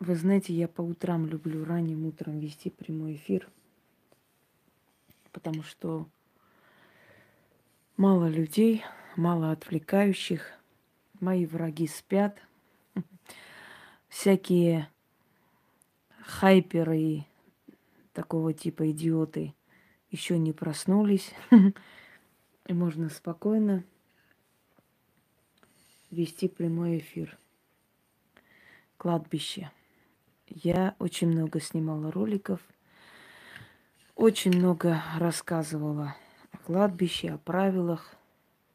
Вы знаете, я по утрам люблю ранним утром вести прямой эфир, потому что мало людей, мало отвлекающих, мои враги спят, всякие хайперы и такого типа идиоты еще не проснулись, и можно спокойно вести прямой эфир. Кладбище – я очень много снимала роликов, очень много рассказывала о кладбище, о правилах.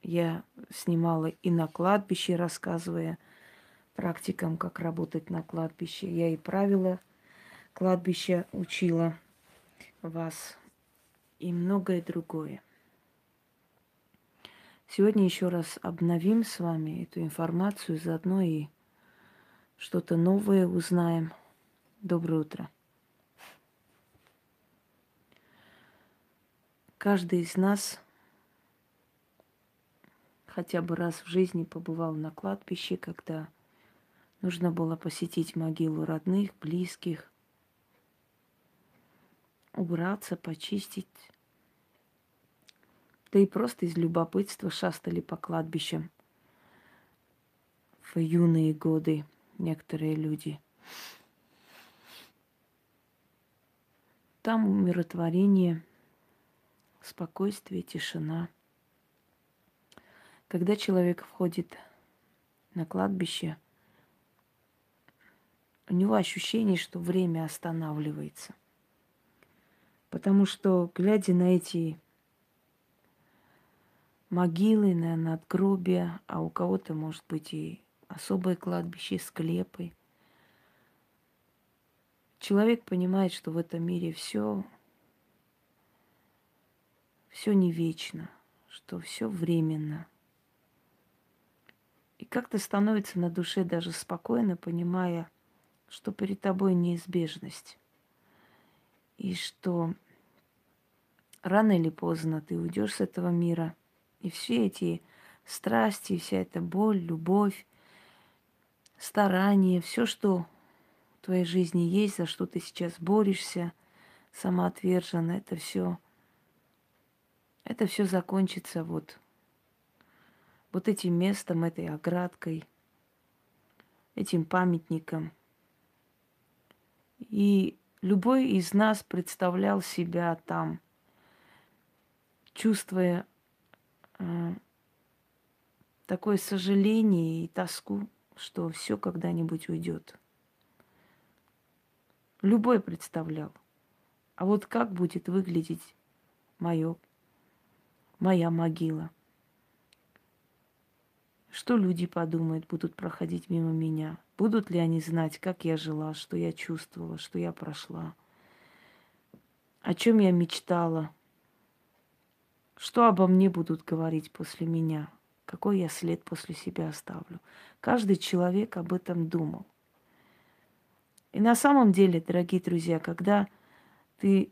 Я снимала и на кладбище, рассказывая практикам, как работать на кладбище. Я и правила кладбища учила вас и многое другое. Сегодня еще раз обновим с вами эту информацию, заодно и что-то новое узнаем – Доброе утро. Каждый из нас хотя бы раз в жизни побывал на кладбище, когда нужно было посетить могилу родных, близких, убраться, почистить. Да и просто из любопытства шастали по кладбищам в юные годы некоторые люди – Там умиротворение, спокойствие, тишина. Когда человек входит на кладбище, у него ощущение, что время останавливается. Потому что, глядя на эти могилы, на надгробия, а у кого-то, может быть, и особое кладбище, склепы – человек понимает, что в этом мире все, все не вечно, что все временно. И как-то становится на душе даже спокойно, понимая, что перед тобой неизбежность. И что рано или поздно ты уйдешь с этого мира. И все эти страсти, вся эта боль, любовь, старание, все, что твоей жизни есть, за что ты сейчас борешься, самоотверженно, это все, это все закончится вот, вот этим местом, этой оградкой, этим памятником. И любой из нас представлял себя там, чувствуя э, такое сожаление и тоску, что все когда-нибудь уйдет. Любой представлял. А вот как будет выглядеть мое, моя могила? Что люди подумают, будут проходить мимо меня? Будут ли они знать, как я жила, что я чувствовала, что я прошла? О чем я мечтала? Что обо мне будут говорить после меня? Какой я след после себя оставлю? Каждый человек об этом думал. И на самом деле, дорогие друзья, когда ты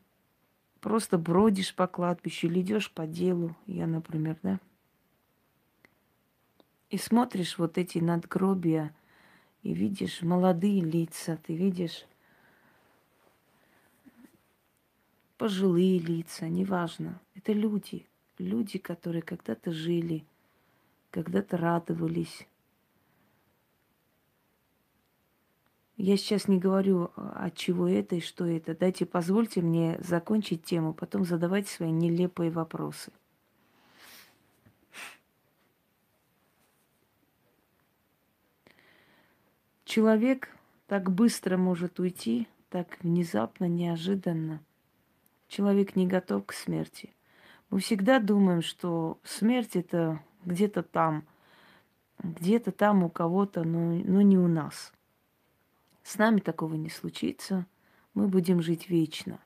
просто бродишь по кладбищу или идешь по делу, я, например, да, и смотришь вот эти надгробия, и видишь молодые лица, ты видишь пожилые лица, неважно. Это люди, люди, которые когда-то жили, когда-то радовались, Я сейчас не говорю, а, от чего это и что это. Дайте, позвольте мне закончить тему, потом задавайте свои нелепые вопросы. Человек так быстро может уйти, так внезапно, неожиданно. Человек не готов к смерти. Мы всегда думаем, что смерть это где-то там, где-то там у кого-то, но, но не у нас. С нами такого не случится. Мы будем жить вечно.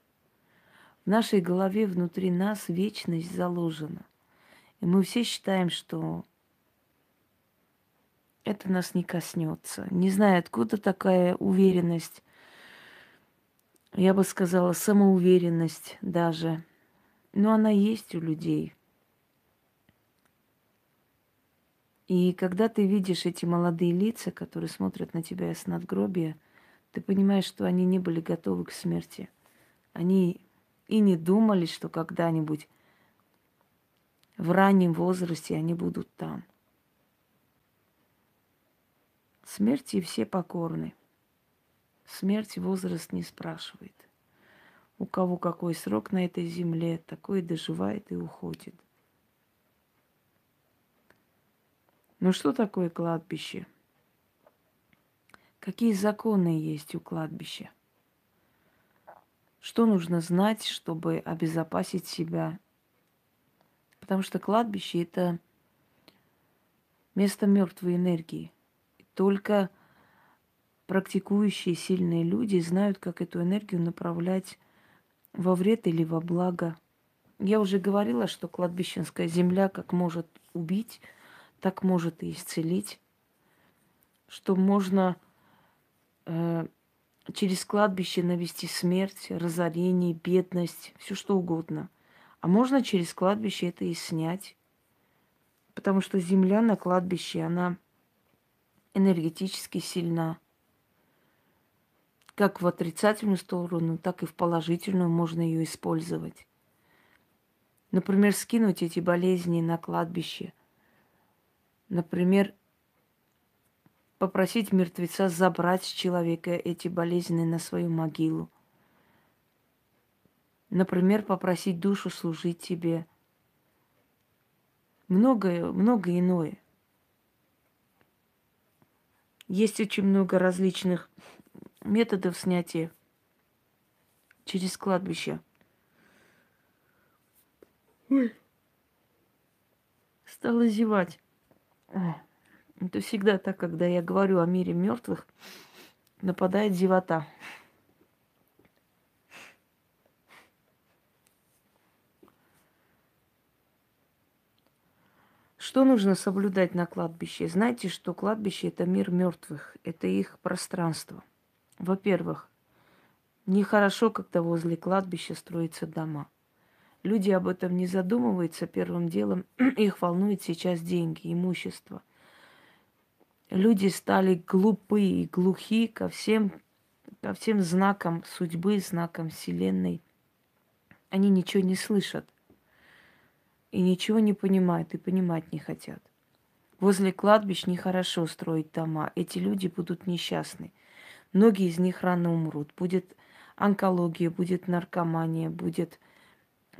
В нашей голове внутри нас вечность заложена. И мы все считаем, что это нас не коснется. Не знаю, откуда такая уверенность. Я бы сказала, самоуверенность даже. Но она есть у людей. И когда ты видишь эти молодые лица, которые смотрят на тебя с надгробия, ты понимаешь, что они не были готовы к смерти. Они и не думали, что когда-нибудь в раннем возрасте они будут там. Смерти все покорны. Смерть возраст не спрашивает. У кого какой срок на этой земле, такой доживает и уходит. Ну что такое кладбище? Какие законы есть у кладбища? Что нужно знать, чтобы обезопасить себя? Потому что кладбище это место мертвой энергии. Только практикующие сильные люди знают, как эту энергию направлять во вред или во благо. Я уже говорила, что кладбищенская земля как может убить, так может и исцелить, что можно через кладбище навести смерть, разорение, бедность, все что угодно. А можно через кладбище это и снять. Потому что земля на кладбище, она энергетически сильна. Как в отрицательную сторону, так и в положительную можно ее использовать. Например, скинуть эти болезни на кладбище. Например, попросить мертвеца забрать с человека эти болезни на свою могилу. Например, попросить душу служить тебе. Многое, многое иное. Есть очень много различных методов снятия через кладбище. Ой. Стала зевать. Это всегда так, когда я говорю о мире мертвых, нападает зевота. Что нужно соблюдать на кладбище? Знаете, что кладбище это мир мертвых, это их пространство. Во-первых, нехорошо, когда возле кладбища строятся дома. Люди об этом не задумываются первым делом. Их волнует сейчас деньги, имущество – люди стали глупы и глухи ко всем, ко всем знакам судьбы, знакам Вселенной. Они ничего не слышат и ничего не понимают и понимать не хотят. Возле кладбищ нехорошо строить дома. Эти люди будут несчастны. Многие из них рано умрут. Будет онкология, будет наркомания, будет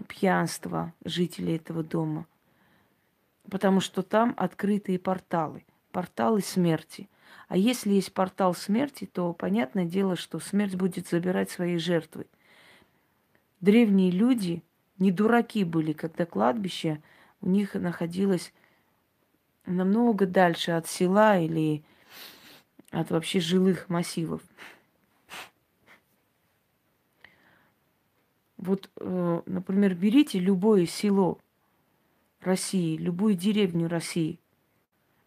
пьянство жителей этого дома. Потому что там открытые порталы – порталы смерти. А если есть портал смерти, то понятное дело, что смерть будет забирать свои жертвы. Древние люди не дураки были, когда кладбище у них находилось намного дальше от села или от вообще жилых массивов. Вот, э, например, берите любое село России, любую деревню России –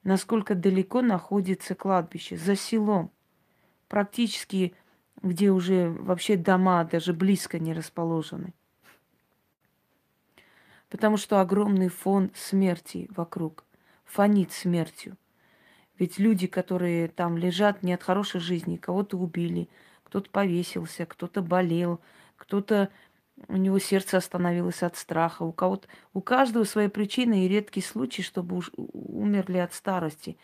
насколько далеко находится кладбище, за селом, практически где уже вообще дома даже близко не расположены. Потому что огромный фон смерти вокруг, фонит смертью. Ведь люди, которые там лежат не от хорошей жизни, кого-то убили, кто-то повесился, кто-то болел, кто-то у него сердце остановилось от страха, у кого-то, у каждого свои причины и редкий случай, чтобы уж умерли от старости.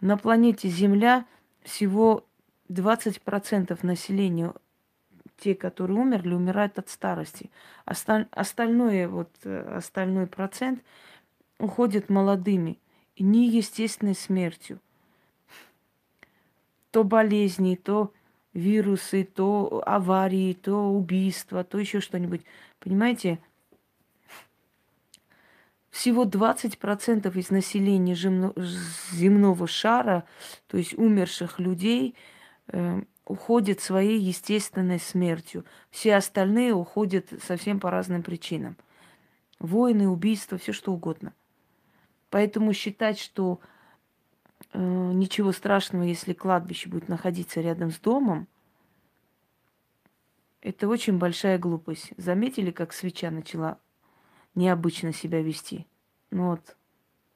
На планете Земля всего 20% населения, те, которые умерли, умирают от старости. Осталь, остальное, вот, э, остальной процент уходит молодыми и неестественной смертью. То болезни, то вирусы, то аварии, то убийства, то еще что-нибудь. Понимаете, всего 20% из населения земного шара, то есть умерших людей, э, уходят своей естественной смертью. Все остальные уходят совсем по разным причинам. Войны, убийства, все что угодно. Поэтому считать, что Э, ничего страшного, если кладбище будет находиться рядом с домом. Это очень большая глупость. Заметили, как свеча начала необычно себя вести? Ну вот,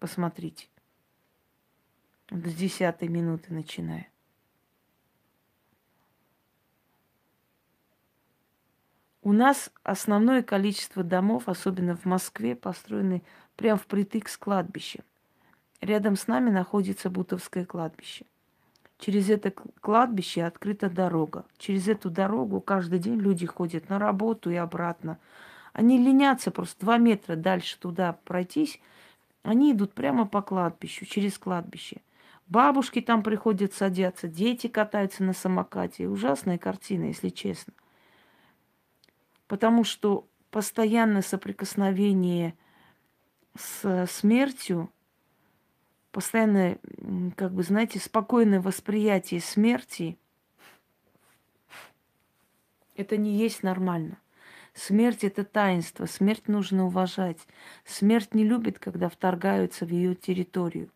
посмотрите. Вот с десятой минуты начиная. У нас основное количество домов, особенно в Москве, построены прямо впритык с кладбищем. Рядом с нами находится Бутовское кладбище. Через это кладбище открыта дорога. Через эту дорогу каждый день люди ходят на работу и обратно. Они ленятся просто два метра дальше туда пройтись. Они идут прямо по кладбищу, через кладбище. Бабушки там приходят садятся, дети катаются на самокате. Ужасная картина, если честно. Потому что постоянное соприкосновение с смертью постоянное, как бы, знаете, спокойное восприятие смерти, это не есть нормально. Смерть это таинство, смерть нужно уважать. Смерть не любит, когда вторгаются в ее территорию.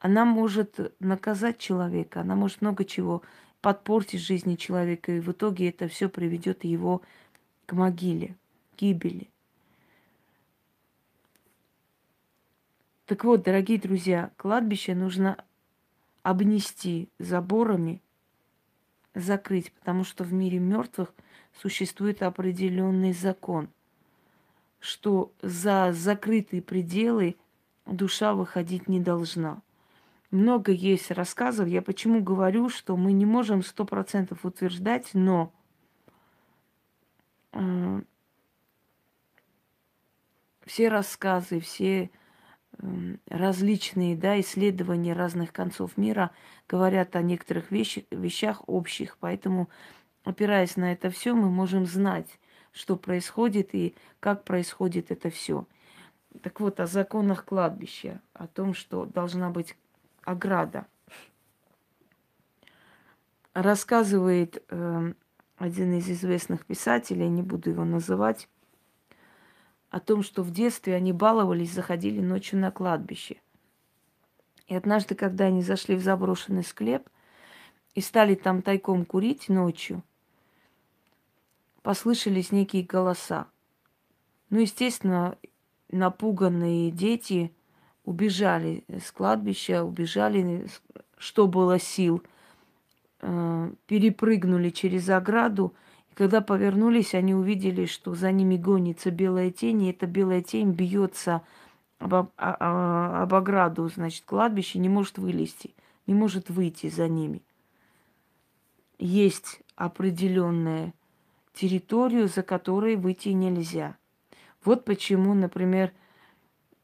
Она может наказать человека, она может много чего подпортить жизни человека, и в итоге это все приведет его к могиле, гибели. Так вот, дорогие друзья, кладбище нужно обнести заборами, закрыть, потому что в мире мертвых существует определенный закон, что за закрытые пределы душа выходить не должна. Много есть рассказов. Я почему говорю, что мы не можем сто процентов утверждать, но э, все рассказы, все различные да, исследования разных концов мира говорят о некоторых вещи, вещах общих. Поэтому, опираясь на это все, мы можем знать, что происходит и как происходит это все. Так вот, о законах кладбища, о том, что должна быть ограда. Рассказывает э, один из известных писателей, не буду его называть, о том, что в детстве они баловались, заходили ночью на кладбище. И однажды, когда они зашли в заброшенный склеп и стали там тайком курить ночью, послышались некие голоса. Ну, естественно, напуганные дети убежали с кладбища, убежали, что было сил, э, перепрыгнули через ограду когда повернулись, они увидели, что за ними гонится белая тень, и эта белая тень бьется об, об, об ограду, значит, кладбище, не может вылезти, не может выйти за ними. Есть определенная территорию, за которой выйти нельзя. Вот почему, например,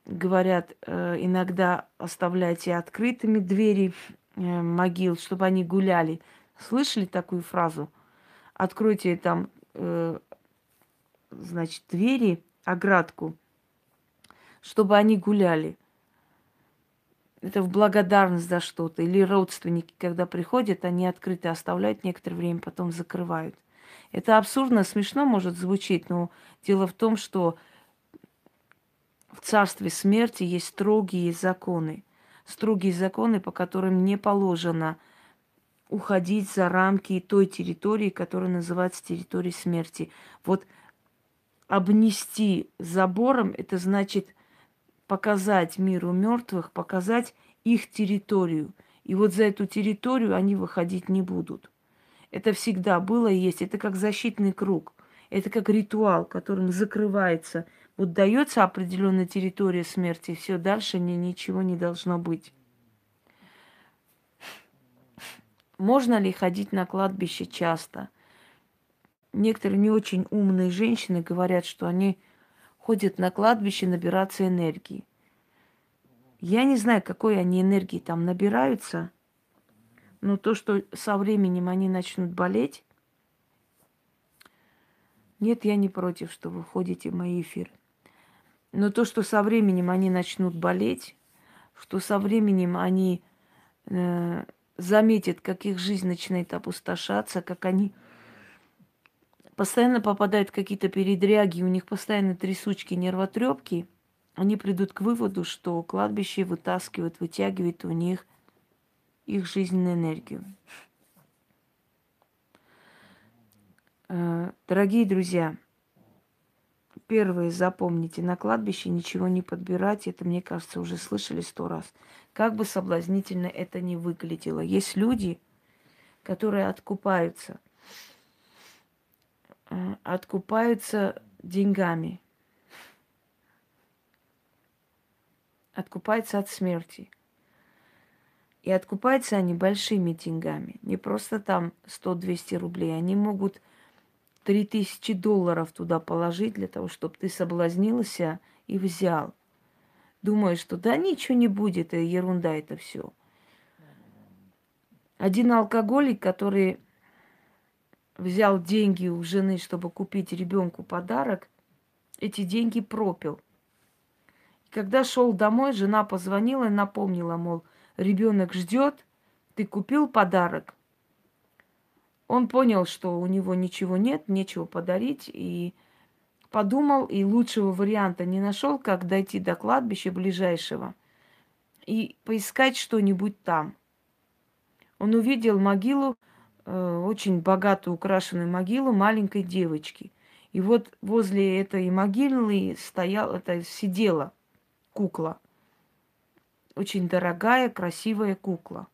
говорят, э, иногда оставляйте открытыми двери э, могил, чтобы они гуляли. Слышали такую фразу – откройте там, э, значит, двери, оградку, чтобы они гуляли. Это в благодарность за что-то. Или родственники, когда приходят, они открыты оставляют некоторое время, потом закрывают. Это абсурдно, смешно может звучить, но дело в том, что в царстве смерти есть строгие законы. Строгие законы, по которым не положено – уходить за рамки той территории, которая называется территорией смерти. Вот обнести забором, это значит показать миру мертвых, показать их территорию. И вот за эту территорию они выходить не будут. Это всегда было и есть. Это как защитный круг. Это как ритуал, которым закрывается. Вот дается определенная территория смерти, все дальше ни, ничего не должно быть. Можно ли ходить на кладбище часто? Некоторые не очень умные женщины говорят, что они ходят на кладбище набираться энергии. Я не знаю, какой они энергии там набираются, но то, что со временем они начнут болеть, нет, я не против, что вы ходите в мои эфиры. Но то, что со временем они начнут болеть, что со временем они э, заметят, как их жизнь начинает опустошаться, как они постоянно попадают в какие-то передряги, у них постоянно трясучки, нервотрепки, они придут к выводу, что кладбище вытаскивает, вытягивает у них их жизненную энергию. Э, дорогие друзья, первое запомните, на кладбище ничего не подбирать, это, мне кажется, уже слышали сто раз – как бы соблазнительно это ни выглядело. Есть люди, которые откупаются э, откупаются деньгами. Откупаются от смерти. И откупаются они большими деньгами. Не просто там 100-200 рублей. Они могут 3000 долларов туда положить для того, чтобы ты соблазнился и взял. Думаю, что да ничего не будет, это ерунда это все. Один алкоголик, который взял деньги у жены, чтобы купить ребенку подарок, эти деньги пропил. И когда шел домой, жена позвонила и напомнила, мол, ребенок ждет, ты купил подарок. Он понял, что у него ничего нет, нечего подарить, и подумал, и лучшего варианта не нашел, как дойти до кладбища ближайшего и поискать что-нибудь там. Он увидел могилу, э, очень богато украшенную могилу маленькой девочки. И вот возле этой могилы стояла, это сидела кукла. Очень дорогая, красивая кукла.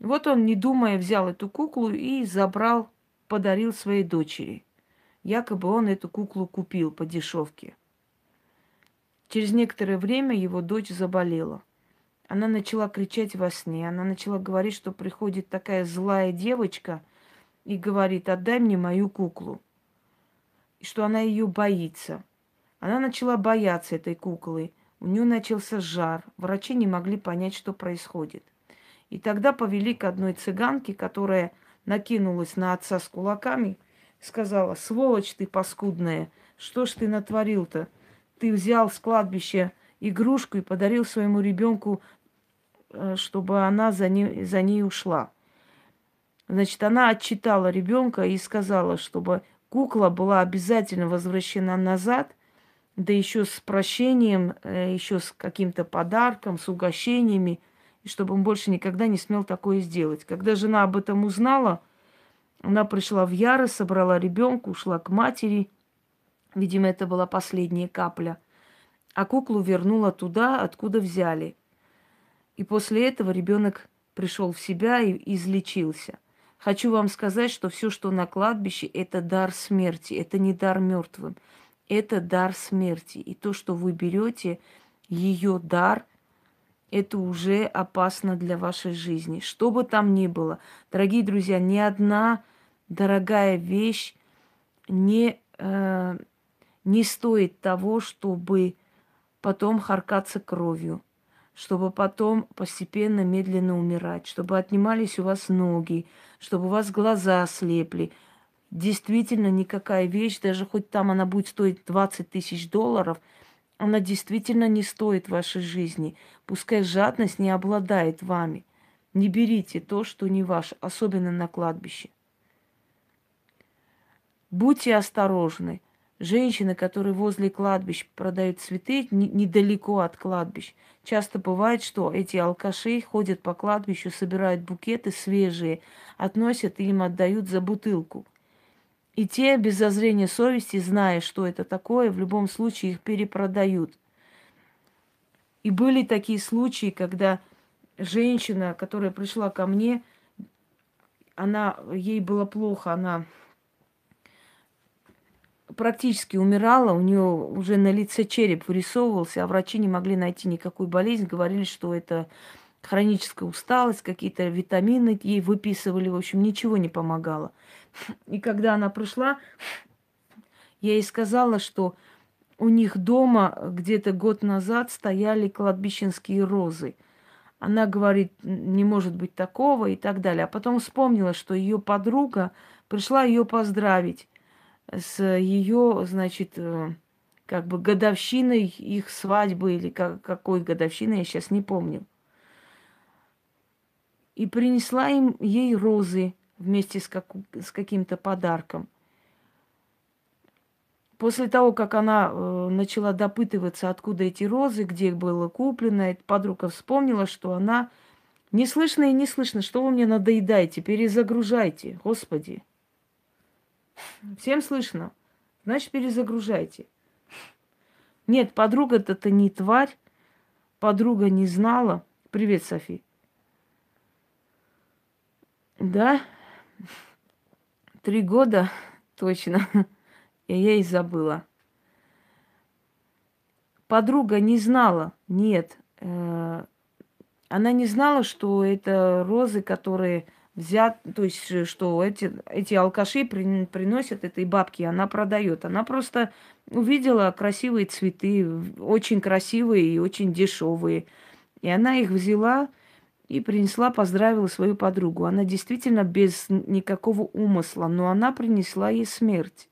Вот он, не думая, взял эту куклу и забрал, подарил своей дочери. Якобы он эту куклу купил по дешевке. Через некоторое время его дочь заболела. Она начала кричать во сне. Она начала говорить, что приходит такая злая девочка и говорит, отдай мне мою куклу. И что она ее боится. Она начала бояться этой куклы. У нее начался жар. Врачи не могли понять, что происходит. И тогда повели к одной цыганке, которая накинулась на отца с кулаками сказала, сволочь ты паскудная, что ж ты натворил-то? Ты взял с кладбища игрушку и подарил своему ребенку, э, чтобы она за ней, за ней ушла. Значит, она отчитала ребенка и сказала, чтобы кукла была обязательно возвращена назад, да еще с прощением, э, еще с каким-то подарком, с угощениями, и чтобы он больше никогда не смел такое сделать. Когда жена об этом узнала, она пришла в ярость, собрала ребенка, ушла к матери. Видимо, это была последняя капля. А куклу вернула туда, откуда взяли. И после этого ребенок пришел в себя и излечился. Хочу вам сказать, что все, что на кладбище, это дар смерти, это не дар мертвым, это дар смерти. И то, что вы берете, ее дар, это уже опасно для вашей жизни. Что бы там ни было, дорогие друзья, ни одна дорогая вещь не, э, не стоит того, чтобы потом харкаться кровью, чтобы потом постепенно, медленно умирать, чтобы отнимались у вас ноги, чтобы у вас глаза ослепли. Действительно, никакая вещь, даже хоть там она будет стоить 20 тысяч долларов, она действительно не стоит вашей жизни. Пускай жадность не обладает вами. Не берите то, что не ваше, особенно на кладбище. Будьте осторожны. Женщины, которые возле кладбищ продают цветы, недалеко от кладбищ. Часто бывает, что эти алкаши ходят по кладбищу, собирают букеты свежие, относят и им отдают за бутылку. И те, без зазрения совести, зная, что это такое, в любом случае их перепродают. И были такие случаи, когда женщина, которая пришла ко мне, она, ей было плохо, она практически умирала, у нее уже на лице череп вырисовывался, а врачи не могли найти никакую болезнь, говорили, что это хроническая усталость, какие-то витамины ей выписывали, в общем, ничего не помогало. И когда она пришла, я ей сказала, что у них дома где-то год назад стояли кладбищенские розы. Она говорит, не может быть такого и так далее. А потом вспомнила, что ее подруга пришла ее поздравить с ее, значит, э, как бы годовщиной их свадьбы или как, какой годовщины, я сейчас не помню. И принесла им ей розы вместе с, как, с каким-то подарком. После того, как она э, начала допытываться, откуда эти розы, где их было куплено, подруга вспомнила, что она не слышно и не слышно, что вы мне надоедаете, перезагружайте, Господи. Всем слышно? Значит, перезагружайте. Нет, подруга-то не тварь. Подруга не знала. Привет, Софи. Да, три года точно. И я и забыла. Подруга не знала, нет. Э, она не знала, что это розы, которые взят, то есть, э, что эти, эти алкаши при, приносят этой бабке, она продает. Она просто увидела красивые цветы, очень красивые и очень дешевые. И она их взяла и принесла, поздравила свою подругу. Она действительно без никакого умысла, но она принесла ей смерть.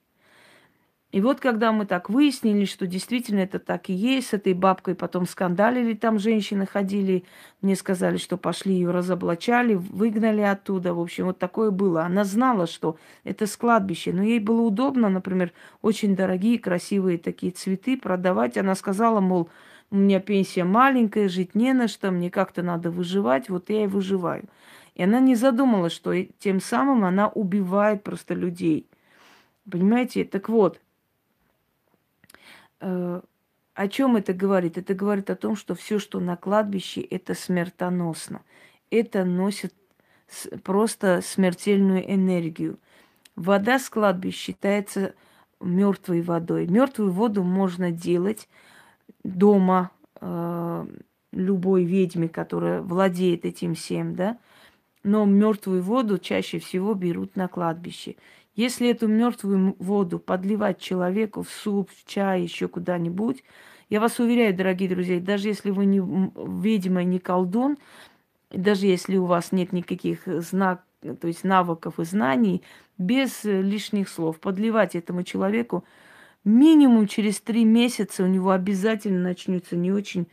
И вот когда мы так выяснили, что действительно это так и есть, с этой бабкой потом скандалили, там женщины ходили, мне сказали, что пошли ее разоблачали, выгнали оттуда. В общем, вот такое было. Она знала, что это с кладбища, но ей было удобно, например, очень дорогие, красивые такие цветы продавать. Она сказала, мол, у меня пенсия маленькая, жить не на что, мне как-то надо выживать, вот я и выживаю. И она не задумалась, что тем самым она убивает просто людей. Понимаете? Так вот, о чем это говорит? Это говорит о том, что все, что на кладбище, это смертоносно. Это носит просто смертельную энергию. Вода с кладбища считается мертвой водой. Мертвую воду можно делать дома э, любой ведьме, которая владеет этим всем, да, но мертвую воду чаще всего берут на кладбище. Если эту мертвую воду подливать человеку в суп, в чай, еще куда-нибудь, я вас уверяю, дорогие друзья, даже если вы не ведьма, не колдун, даже если у вас нет никаких знак, то есть навыков и знаний, без лишних слов подливать этому человеку минимум через три месяца у него обязательно начнется не очень,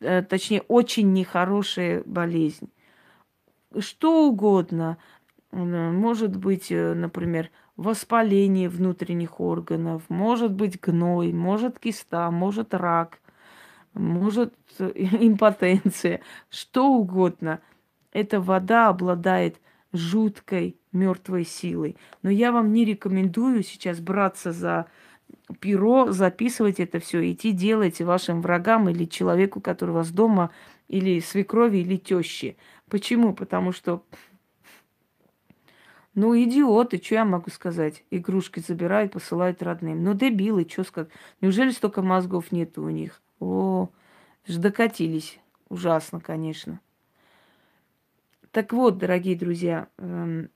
э, точнее, очень нехорошая болезнь. Что угодно. Может быть, э, например, воспаление внутренних органов, может быть гной, может киста, может рак, может э, импотенция, что угодно. Эта вода обладает жуткой мертвой силой. Но я вам не рекомендую сейчас браться за перо, записывать это все, идти делать вашим врагам или человеку, который у вас дома, или свекрови, или тещи. Почему? Потому что ну, идиоты, что я могу сказать? Игрушки забирают, посылают родным. Ну, дебилы, что сказать? Неужели столько мозгов нет у них? О, ж докатились. Ужасно, конечно. Так вот, дорогие друзья, эм,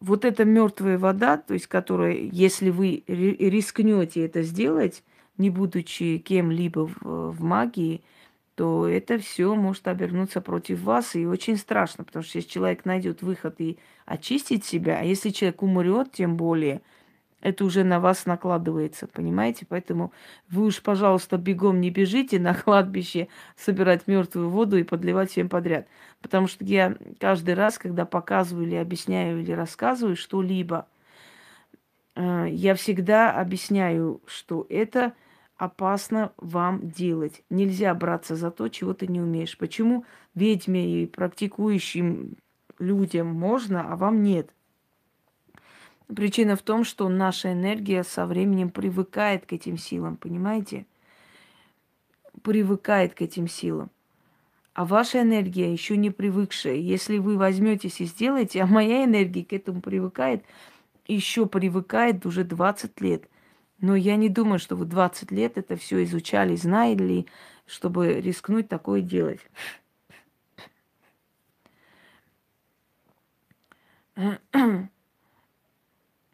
вот эта мертвая вода, то есть которая, если вы рискнете это сделать, не будучи кем-либо в, в магии, то это все может обернуться против вас и очень страшно, потому что если человек найдет выход и очистит себя, а если человек умрет, тем более, это уже на вас накладывается, понимаете? Поэтому вы уж, пожалуйста, бегом не бежите на кладбище собирать мертвую воду и подливать всем подряд. Потому что я каждый раз, когда показываю или объясняю или рассказываю что-либо, э, я всегда объясняю, что это опасно вам делать. Нельзя браться за то, чего ты не умеешь. Почему ведьме и практикующим людям можно, а вам нет? Причина в том, что наша энергия со временем привыкает к этим силам, понимаете? Привыкает к этим силам. А ваша энергия еще не привыкшая. Если вы возьметесь и сделаете, а моя энергия к этому привыкает, еще привыкает уже 20 лет. Но я не думаю, что вы 20 лет это все изучали, знали, чтобы рискнуть такое делать.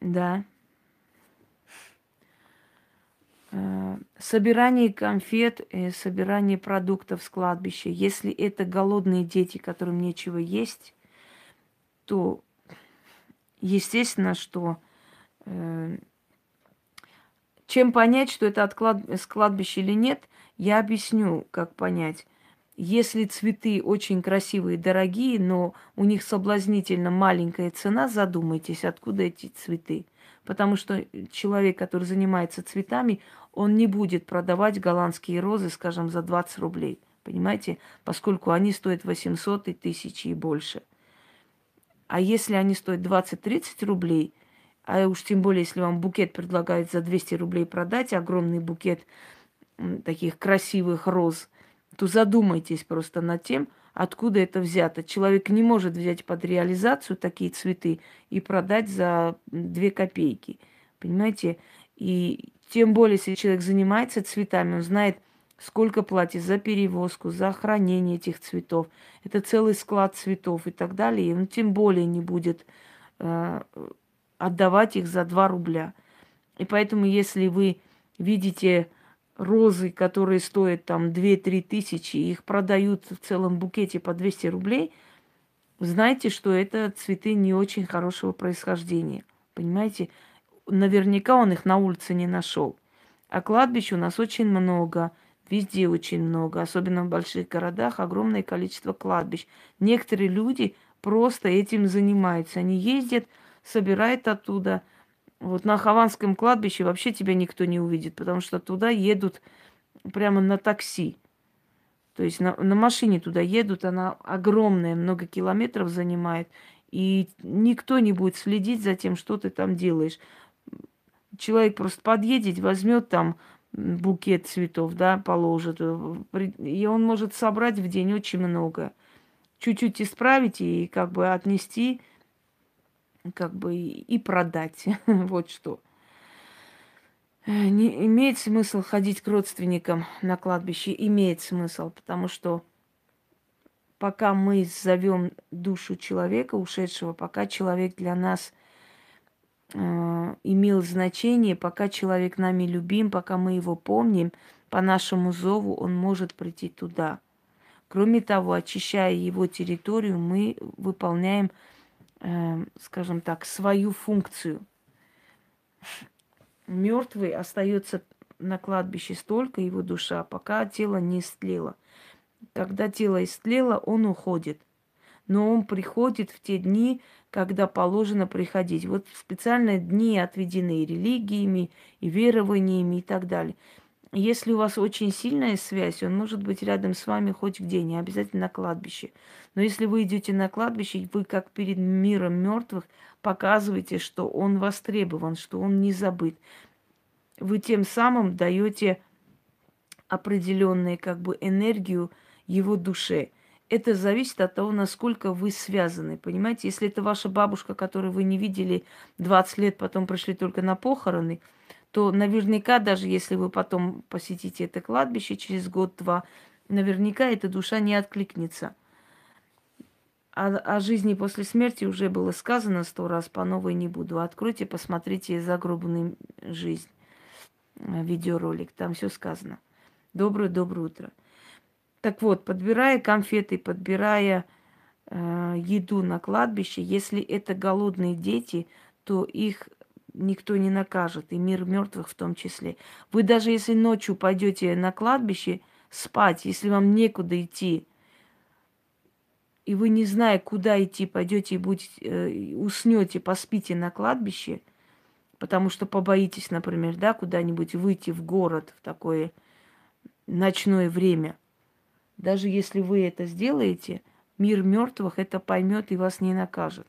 Да. Э, собирание конфет, собирание продуктов с кладбища. Если это голодные дети, которым нечего есть, то естественно, что э, чем понять, что это от клад... с кладбища или нет, я объясню, как понять. Если цветы очень красивые, дорогие, но у них соблазнительно маленькая цена, задумайтесь, откуда эти цветы. Потому что человек, который занимается цветами, он не будет продавать голландские розы, скажем, за 20 рублей. Понимаете? Поскольку они стоят 800 и 1000 и больше. А если они стоят 20-30 рублей, а уж тем более, если вам букет предлагают за 200 рублей продать, огромный букет таких красивых роз – то задумайтесь просто над тем, откуда это взято. Человек не может взять под реализацию такие цветы и продать за две копейки. Понимаете? И тем более, если человек занимается цветами, он знает, сколько платит за перевозку, за хранение этих цветов. Это целый склад цветов и так далее. И он тем более не будет э, отдавать их за 2 рубля. И поэтому, если вы видите розы, которые стоят там 2-3 тысячи, их продают в целом букете по 200 рублей, знайте, что это цветы не очень хорошего происхождения. Понимаете? Наверняка он их на улице не нашел. А кладбищ у нас очень много, везде очень много, особенно в больших городах огромное количество кладбищ. Некоторые люди просто этим занимаются. Они ездят, собирают оттуда – вот на Хованском кладбище вообще тебя никто не увидит, потому что туда едут прямо на такси. То есть на, на машине туда едут, она огромная, много километров занимает, и никто не будет следить за тем, что ты там делаешь. Человек просто подъедет, возьмет там букет цветов, да, положит, и он может собрать в день очень много. Чуть-чуть исправить и как бы отнести как бы и продать. вот что. Не имеет смысл ходить к родственникам на кладбище? Имеет смысл, потому что пока мы зовем душу человека ушедшего, пока человек для нас э, имел значение, пока человек нами любим, пока мы его помним, по нашему зову он может прийти туда. Кроме того, очищая его территорию, мы выполняем э, скажем так, свою функцию. Мертвый остается на кладбище столько его душа, пока тело не истлело. Когда тело истлело, он уходит. Но он приходит в те дни, когда положено приходить. Вот специальные дни отведены и религиями, и верованиями и так далее. Если у вас очень сильная связь, он может быть рядом с вами хоть где, не обязательно на кладбище. Но если вы идете на кладбище, вы как перед миром мертвых показываете, что он востребован, что он не забыт. Вы тем самым даете определенную как бы энергию его душе. Это зависит от того, насколько вы связаны. Понимаете, если это ваша бабушка, которую вы не видели 20 лет, потом пришли только на похороны – то наверняка, даже если вы потом посетите это кладбище через год-два, наверняка эта душа не откликнется. О, о жизни после смерти уже было сказано сто раз, по новой не буду. Откройте, посмотрите «Загробную жизнь», э, видеоролик, там все сказано. Доброе-доброе утро. Так вот, подбирая конфеты, подбирая э, еду на кладбище, если это голодные дети, то их никто не накажет, и мир мертвых в том числе. Вы даже если ночью пойдете на кладбище спать, если вам некуда идти, и вы не зная, куда идти, пойдете и будете, э, уснете, поспите на кладбище, потому что побоитесь, например, да, куда-нибудь выйти в город в такое ночное время. Даже если вы это сделаете, мир мертвых это поймет и вас не накажет.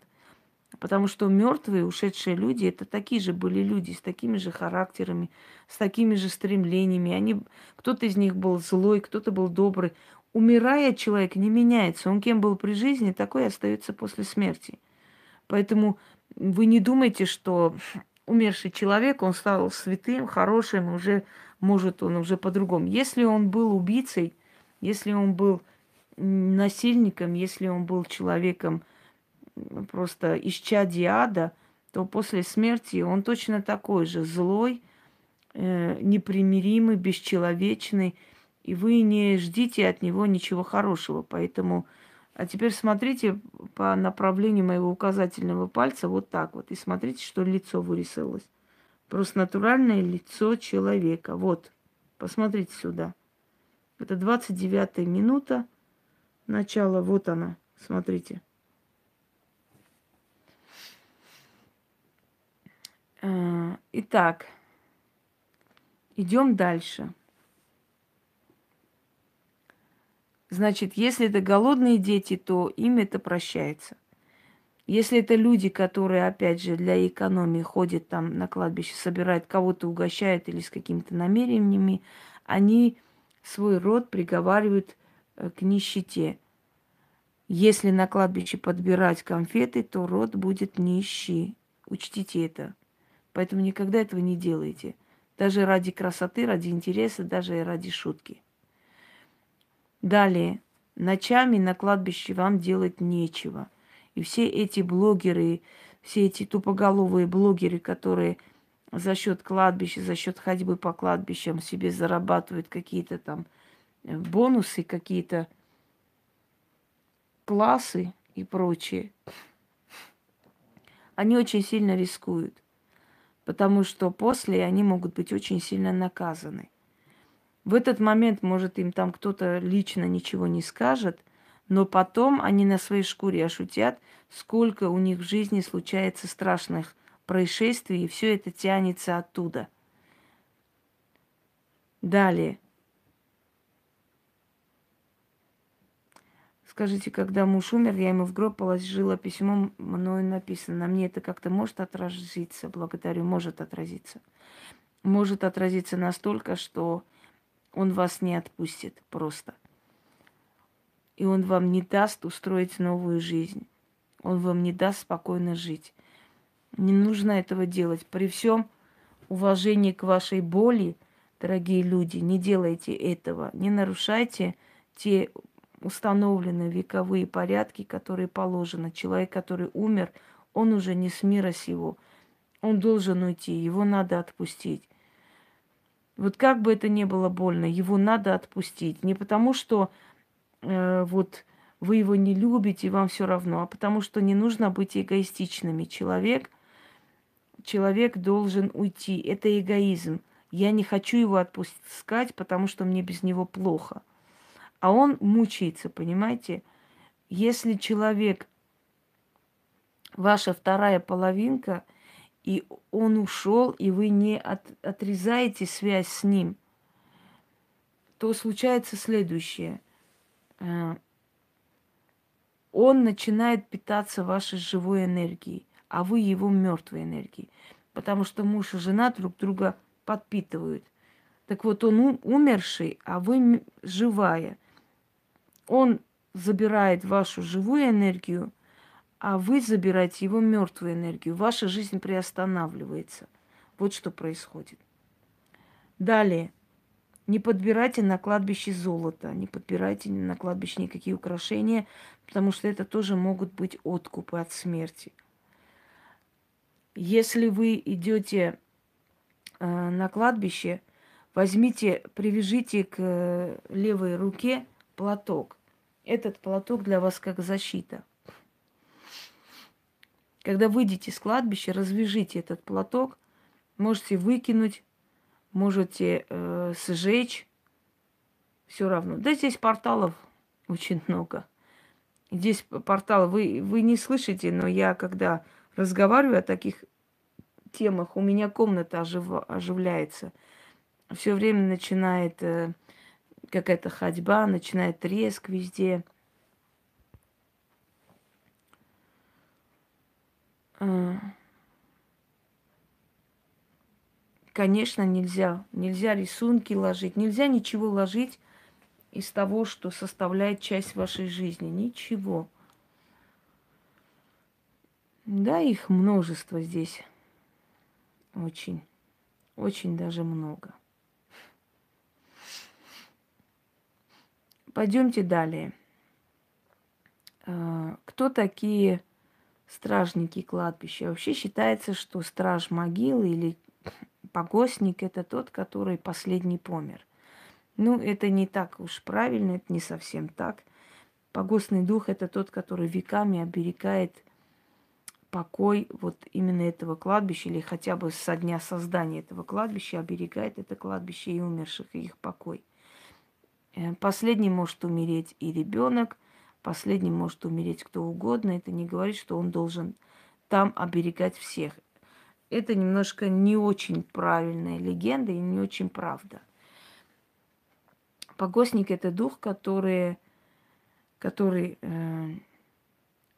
Потому что мертвые, ушедшие люди, это такие же были люди, с такими же характерами, с такими же стремлениями. Они, кто-то из них был злой, кто-то был добрый. Умирая, человек не меняется. Он кем был при жизни, такой остается после смерти. Поэтому вы не думайте, что умерший человек, он стал святым, хорошим, уже может он уже по-другому. Если он был убийцей, если он был насильником, если он был человеком, просто исчадие ада, то после смерти он точно такой же злой, э, непримиримый, бесчеловечный, и вы не ждите от него ничего хорошего. Поэтому, а теперь смотрите по направлению моего указательного пальца вот так вот, и смотрите, что лицо вырисовалось. Просто натуральное лицо человека. Вот, посмотрите сюда. Это 29 минута начала, вот она, смотрите. Итак, идем дальше. Значит, если это голодные дети, то им это прощается. Если это люди, которые, опять же, для экономии ходят там на кладбище, собирают, кого-то угощают или с какими-то намерениями, они свой род приговаривают э, к нищете. Если на кладбище подбирать конфеты, то род будет нищий. Учтите это. Поэтому никогда этого не делайте. Даже ради красоты, ради интереса, даже ради шутки. Далее. Ночами на кладбище вам делать нечего. И все эти блогеры, все эти тупоголовые блогеры, которые за счет кладбища, за счет ходьбы по кладбищам себе зарабатывают какие-то там э, бонусы, какие-то классы и прочее, они очень сильно рискуют, потому что после они могут быть очень сильно наказаны. В этот момент, может, им там кто-то лично ничего не скажет, но потом они на своей шкуре ошутят, сколько у них в жизни случается страшных происшествий, и все это тянется оттуда. Далее. Скажите, когда муж умер, я ему в гроб положила письмо, мною написано. На мне это как-то может отразиться? Благодарю, может отразиться. Может отразиться настолько, что он вас не отпустит просто. И он вам не даст устроить новую жизнь. Он вам не даст спокойно жить. Не нужно этого делать. При всем уважении к вашей боли, дорогие люди, не делайте этого. Не нарушайте те установленные вековые порядки, которые положены. Человек, который умер, он уже не с мира сего. Он должен уйти, его надо отпустить. Вот как бы это ни было больно, его надо отпустить. Не потому, что э, вот вы его не любите, вам все равно, а потому что не нужно быть эгоистичными. Человек, человек должен уйти. Это эгоизм. Я не хочу его отпускать, потому что мне без него плохо. А он мучается, понимаете? Если человек, ваша вторая половинка – и он ушел, и вы не от, отрезаете связь с ним, то случается следующее. Э, он начинает питаться вашей живой энергией, а вы его мертвой энергией. Потому что муж и жена друг друга подпитывают. Так вот, он умерший, а вы живая. Он забирает вашу живую энергию, а вы забираете его мертвую энергию. Ваша жизнь приостанавливается. Вот что происходит. Далее. Не подбирайте на кладбище золото, не подбирайте на кладбище никакие украшения, потому что это тоже могут быть откупы от смерти. Если вы идете э, на кладбище, возьмите, привяжите к э, левой руке платок. Этот платок для вас как защита. Когда выйдете с кладбища, развяжите этот платок, можете выкинуть, можете э, сжечь, все равно. Да здесь порталов очень много. Здесь портал, вы, вы не слышите, но я когда разговариваю о таких темах, у меня комната ожив, оживляется. Все время начинает э, какая-то ходьба, начинает треск везде. Э, конечно, нельзя. Нельзя рисунки ложить. Нельзя ничего ложить из того, что составляет часть вашей жизни. Ничего. Да, их множество здесь. Очень. Очень даже много. Пойдемте далее. Э, кто такие стражники кладбища. Вообще считается, что страж могилы или погостник это тот, который последний помер. Ну, это не так уж правильно, это не совсем так. Погостный дух это тот, который веками оберегает покой вот именно этого кладбища, или хотя бы со дня создания этого кладбища оберегает это кладбище и умерших, и их покой. Э, последний может умереть и ребенок – Последним может умереть кто угодно. Это не говорит, что он должен там оберегать всех. Это немножко не очень правильная легенда и не очень правда. Погостник – это дух, который, который э,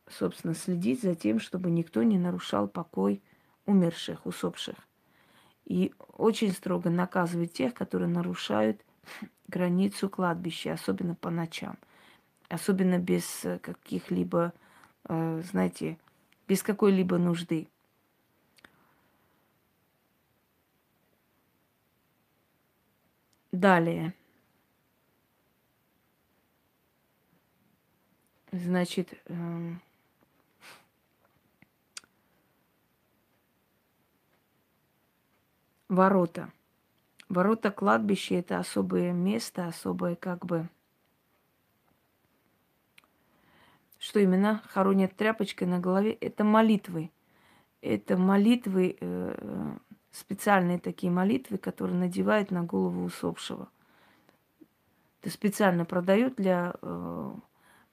собственно, следит за тем, чтобы никто не нарушал покой умерших, усопших. И очень строго наказывает тех, которые нарушают границу кладбища, особенно по ночам – особенно без э, каких-либо, э, знаете, без какой-либо нужды. Далее. Значит, э, ворота. Ворота кладбища это особое место, особое как бы что именно хоронят тряпочкой на голове, это молитвы. Это молитвы, э, специальные такие молитвы, которые надевают на голову усопшего. Это специально продают для э,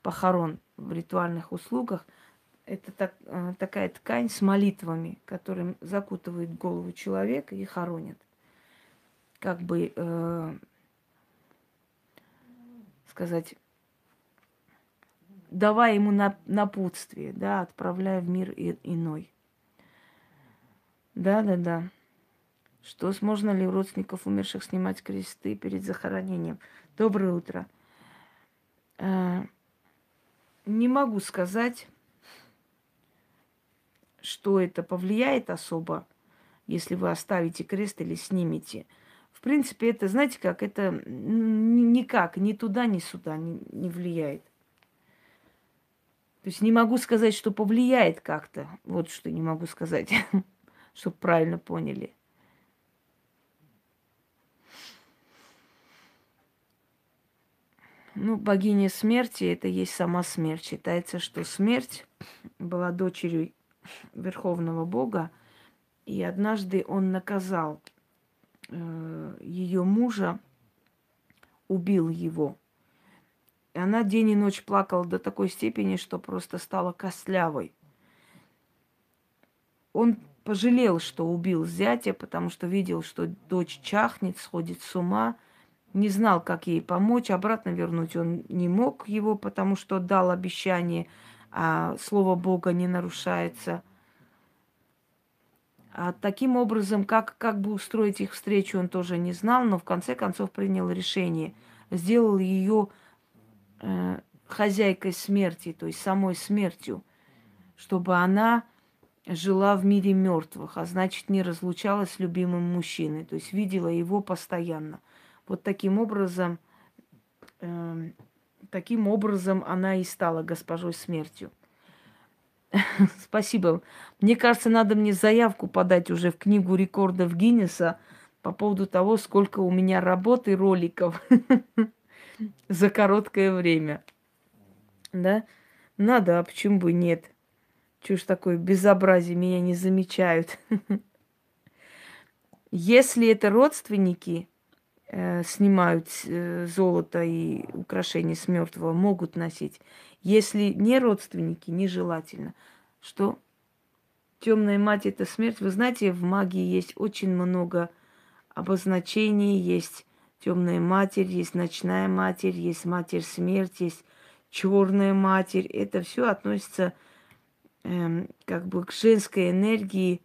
похорон в ритуальных услугах. Это так, э, такая ткань с молитвами, которым закутывает голову человека и хоронят. Как бы э, сказать, давая ему напутствие, да, отправляя в мир иной. Да, да, да. Что, можно ли у родственников умерших снимать кресты перед захоронением? Доброе утро. Э, не могу сказать, что это повлияет особо, если вы оставите крест или снимете. В принципе, это, знаете как, это никак, ни туда, ни сюда не, не влияет. То есть не могу сказать, что повлияет как-то. Вот что не могу сказать, чтобы правильно поняли. Ну, богиня смерти – это есть сама смерть. Считается, что смерть была дочерью Верховного Бога, и однажды он наказал ее мужа, убил его – и она день и ночь плакала до такой степени, что просто стала костлявой. Он пожалел, что убил зятя, потому что видел, что дочь чахнет, сходит с ума, не знал, как ей помочь, обратно вернуть он не мог его, потому что дал обещание, а слово Бога не нарушается. А таким образом, как, как бы устроить их встречу, он тоже не знал, но в конце концов принял решение. Сделал ее э, хозяйкой смерти, то есть самой смертью, чтобы она жила в мире мертвых, а значит не разлучалась с любимым мужчиной, то есть видела его постоянно. Вот таким образом, э, таким образом она и стала госпожой смертью. Спасибо. Мне кажется, надо мне заявку подать уже в книгу рекордов Гиннеса по поводу того, сколько у меня работы роликов. за короткое время. Да? Надо, а почему бы нет? Чушь такое безобразие, меня не замечают. Если это родственники э, снимают э, золото и украшения с мертвого, могут носить. Если не родственники, нежелательно. Что? Темная мать это смерть. Вы знаете, в магии есть очень много обозначений, есть темная матерь, есть ночная матерь, есть матерь смерть, есть черная матерь. Это все относится эм, как бы к женской энергии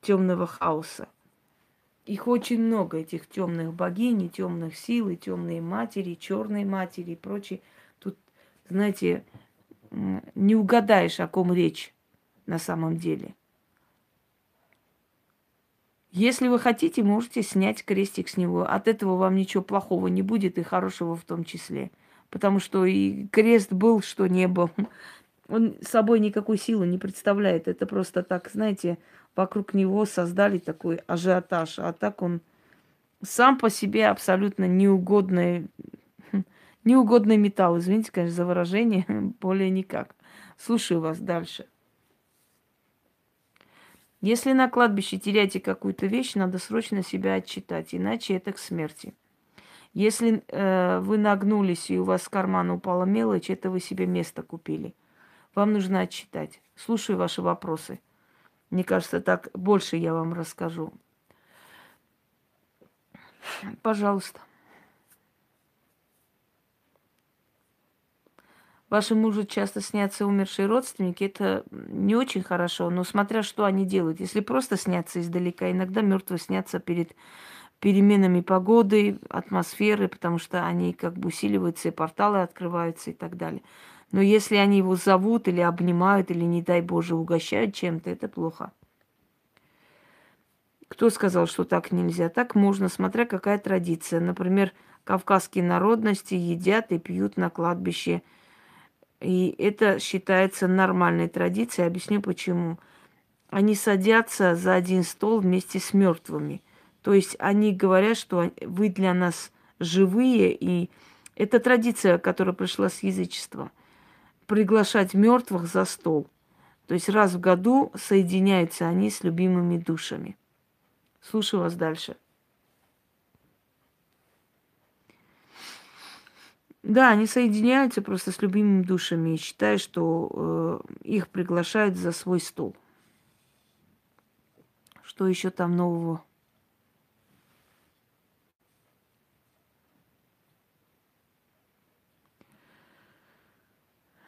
темного хаоса. Их очень много, этих темных богинь, темных сил, и темные матери, черные матери и прочее. Знаете, не угадаешь, о ком речь на самом деле – если вы хотите, можете снять крестик с него. От этого вам ничего плохого не будет и хорошего в том числе. Потому что и крест был, что не был. Он собой никакой силы не представляет. Это просто так, знаете, вокруг него создали такой ажиотаж. А так он сам по себе абсолютно неугодный, неугодный металл. Извините, конечно, за выражение, более никак. Слушаю вас дальше. Если на кладбище теряете какую-то вещь, надо срочно себя отчитать, иначе это к смерти. Если э, вы нагнулись и у вас с кармана упала мелочь, это вы себе место купили. Вам нужно отчитать. Слушаю ваши вопросы. Мне кажется, так больше я вам расскажу. Пожалуйста. Вашему мужу часто снятся умершие родственники, это не очень хорошо, но смотря что они делают. Если просто снятся издалека, иногда мертвые снятся перед переменами погоды, атмосферы, потому что они как бы усиливаются, и порталы открываются и так далее. Но если они его зовут или обнимают, или, не дай Боже, угощают чем-то, это плохо. Кто сказал, что так нельзя? Так можно, смотря какая традиция. Например, кавказские народности едят и пьют на кладбище. И это считается нормальной традицией. Объясню почему. Они садятся за один стол вместе с мертвыми. То есть они говорят, что вы для нас живые, и это традиция, которая пришла с язычества. Приглашать мертвых за стол. То есть раз в году соединяются они с любимыми душами. Слушаю вас дальше. Да, они соединяются просто с любимыми душами, считая, что э, их приглашают за свой стол. Что еще там нового?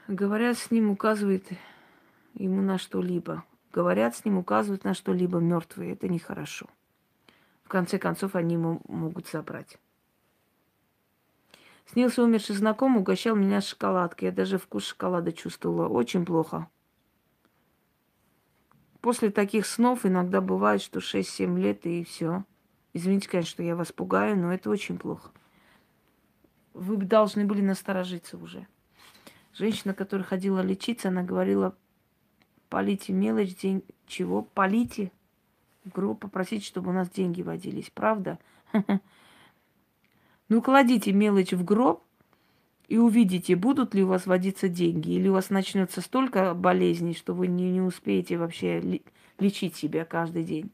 Говорят, с ним указывает ему на что-либо. Говорят, с ним указывают на что-либо мертвые. Это нехорошо. В конце концов, они ему могут забрать. Снился умерший знакомый, угощал меня шоколадкой. Я даже вкус шоколада чувствовала. Очень плохо. После таких снов иногда бывает, что 6-7 лет и все. Извините, конечно, что я вас пугаю, но это очень плохо. Вы должны были насторожиться уже. Женщина, которая ходила лечиться, она говорила, полите мелочь, день... Чего? Полите? гроб попросить, чтобы у нас деньги водились. Правда? Ну, кладите мелочь в гроб и увидите, будут ли у вас водиться деньги, или у вас начнется столько болезней, что вы не, не успеете вообще лечить себя каждый день.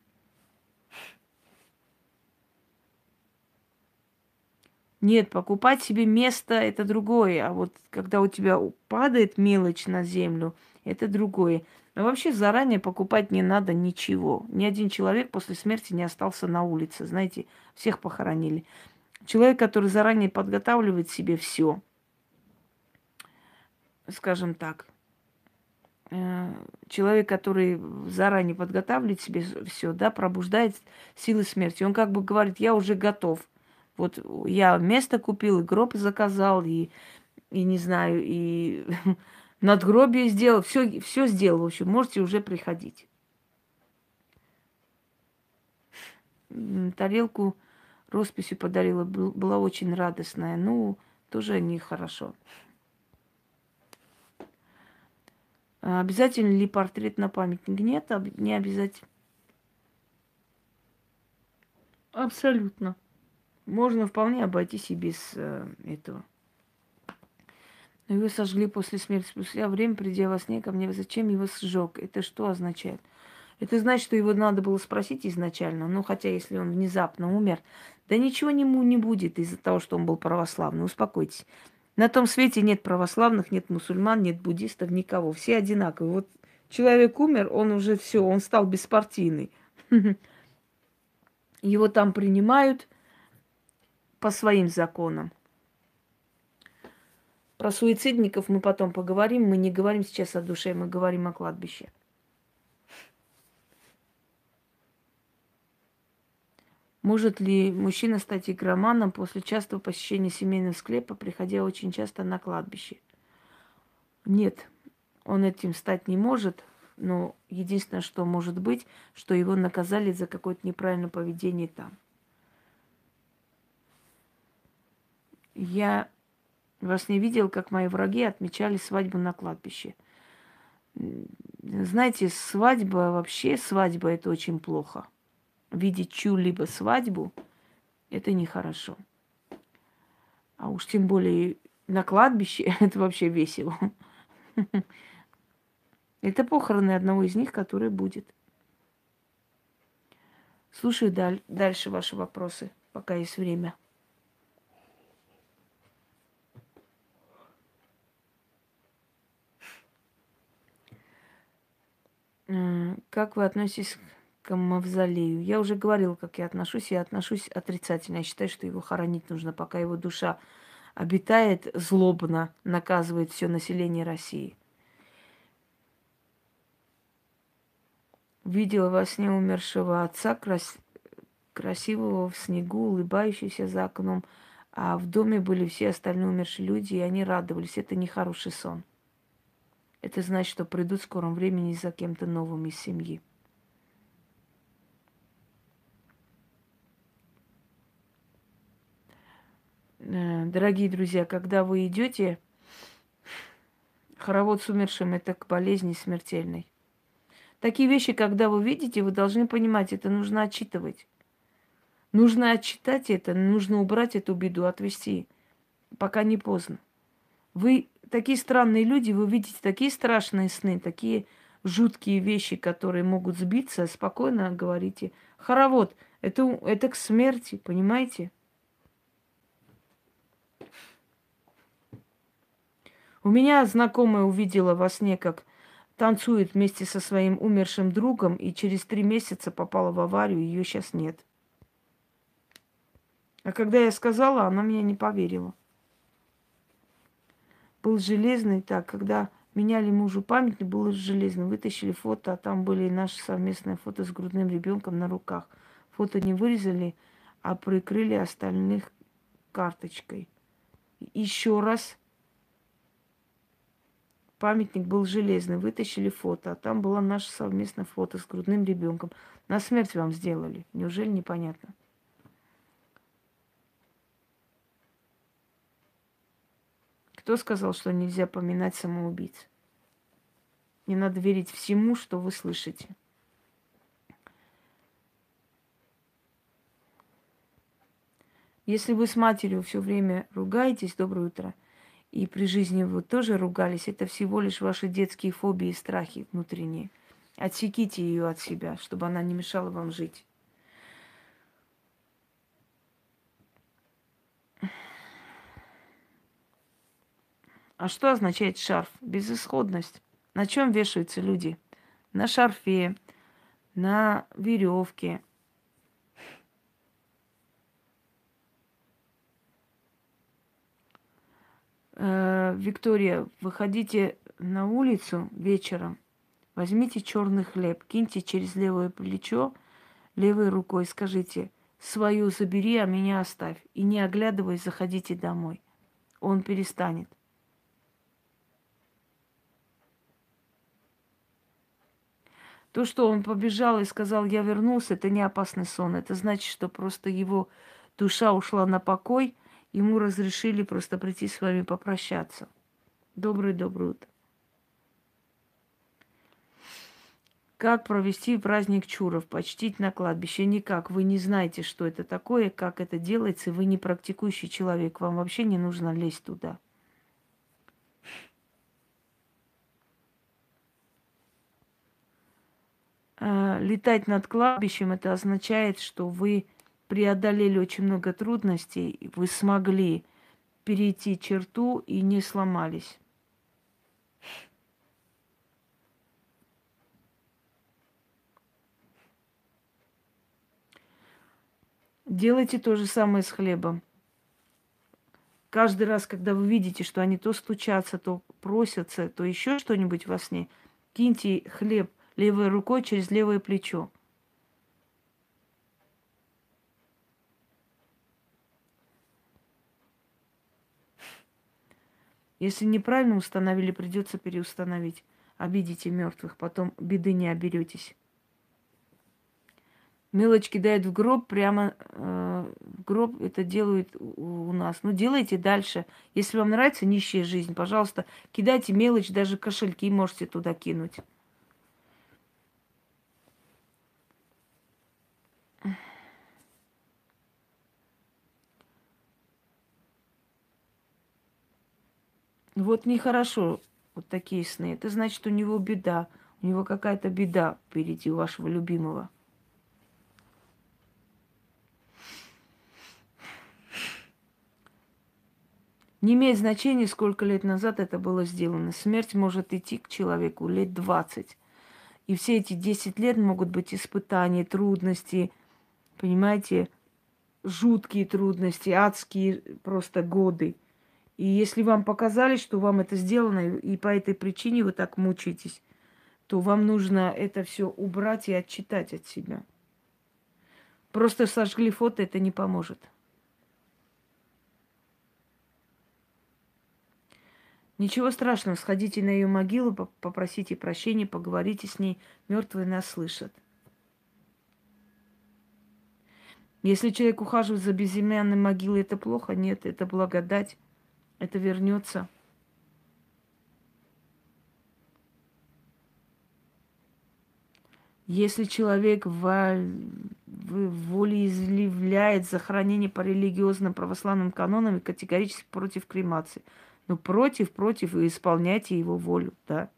Нет, покупать себе место это другое. А вот когда у тебя падает мелочь на землю, это другое. Но вообще заранее покупать не надо ничего. Ни один человек после смерти не остался на улице. Знаете, всех похоронили. Человек, который заранее подготавливает себе все, скажем так, э, человек, который заранее подготавливает себе все, да, пробуждает силы смерти. Он как бы говорит, я уже готов. Вот я место купил, и гроб заказал, и, и не знаю, и надгробие сделал, все, все сделал, в общем, можете уже приходить. Тарелку росписью подарила, была очень радостная. Ну, тоже нехорошо. Обязательно ли портрет на памятник? Нет, не обязательно. Абсолютно. Можно вполне обойтись и без э, этого. Но его сожгли после смерти. Спустя время, придя во сне ко мне, зачем его сжег? Это что означает? Это значит, что его надо было спросить изначально. Ну, хотя, если он внезапно умер, да ничего ему не будет из-за того, что он был православный. Успокойтесь. На том свете нет православных, нет мусульман, нет буддистов, никого. Все одинаковые. Вот человек умер, он уже все, он стал беспартийный. Его там принимают по своим законам. Про суицидников мы потом поговорим. Мы не говорим сейчас о душе, мы говорим о кладбище. Может ли мужчина стать игроманом после частого посещения семейного склепа, приходя очень часто на кладбище? Нет, он этим стать не может, но единственное, что может быть, что его наказали за какое-то неправильное поведение там. Я вас не видел, как мои враги отмечали свадьбу на кладбище. Знаете, свадьба вообще, свадьба это очень плохо. Видеть чью-либо свадьбу, это нехорошо. А уж тем более на кладбище, это вообще весело. Это похороны одного из них, который будет. Слушаю дальше ваши вопросы, пока есть время. Как вы относитесь к мавзолею? Я уже говорила, как я отношусь. Я отношусь отрицательно. Я считаю, что его хоронить нужно, пока его душа обитает злобно, наказывает все население России. Видела во сне умершего отца крас... красивого в снегу, улыбающегося за окном, а в доме были все остальные умершие люди, и они радовались. Это не хороший сон. Это значит, что придут в скором времени за кем-то новым из семьи. Дорогие друзья, когда вы идете, хоровод с умершим это к болезни смертельной. Такие вещи, когда вы видите, вы должны понимать, это нужно отчитывать. Нужно отчитать это, нужно убрать эту беду, отвести, пока не поздно. Вы такие странные люди, вы видите такие страшные сны, такие жуткие вещи, которые могут сбиться, спокойно говорите. Хоровод, это, это к смерти, понимаете? У меня знакомая увидела во сне, как танцует вместе со своим умершим другом, и через три месяца попала в аварию, ее сейчас нет. А когда я сказала, она меня не поверила. Был железный, так, когда меняли мужу памятник, был железный. Вытащили фото, а там были наши совместные фото с грудным ребенком на руках. Фото не вырезали, а прикрыли остальных карточкой. Еще раз Памятник был железный, вытащили фото, а там было наше совместное фото с грудным ребенком. На смерть вам сделали. Неужели непонятно? Кто сказал, что нельзя поминать самоубийц? Не надо верить всему, что вы слышите. Если вы с матерью все время ругаетесь, доброе утро – и при жизни вы тоже ругались, это всего лишь ваши детские фобии и страхи внутренние. Отсеките ее от себя, чтобы она не мешала вам жить. А что означает шарф? Безысходность. На чем вешаются люди? На шарфе, на веревке, Виктория, выходите на улицу вечером, возьмите черный хлеб, киньте через левое плечо, левой рукой, скажите, свою забери, а меня оставь. И не оглядываясь, заходите домой. Он перестанет. То, что он побежал и сказал, я вернулся, это не опасный сон. Это значит, что просто его душа ушла на покой, ему разрешили просто прийти с вами попрощаться. Доброе-доброе утро. Как провести праздник Чуров, почтить на кладбище? Никак. Вы не знаете, что это такое, как это делается. Вы не практикующий человек. Вам вообще не нужно лезть туда. А, летать над кладбищем, это означает, что вы преодолели очень много трудностей, вы смогли перейти черту и не сломались. Делайте то же самое с хлебом. Каждый раз, когда вы видите, что они то стучатся, то просятся, то еще что-нибудь во сне, киньте хлеб левой рукой через левое плечо. Если неправильно установили, придется переустановить. Обидите мертвых, потом беды не оберетесь. Мелочь кидает в гроб, прямо э, в гроб это делают у, у нас. Ну, делайте дальше. Если вам нравится нищая жизнь, пожалуйста, кидайте мелочь, даже кошельки можете туда кинуть. Вот нехорошо вот такие сны. Это значит, у него беда. У него какая-то беда впереди у вашего любимого. Не имеет значения, сколько лет назад это было сделано. Смерть может идти к человеку лет 20. И все эти 10 лет могут быть испытания, трудности, понимаете, жуткие трудности, адские просто годы. И если вам показали, что вам это сделано, и по этой причине вы так мучаетесь, то вам нужно это все убрать и отчитать от себя. Просто сожгли фото, это не поможет. Ничего страшного, сходите на ее могилу, попросите прощения, поговорите с ней. Мертвые нас слышат. Если человек ухаживает за безымянной могилой, это плохо? Нет, это благодать. Это вернется. Если человек волеизъявляет захоронение по религиозным православным канонам, категорически против кремации. Ну, против, против, и исполняйте его волю, да.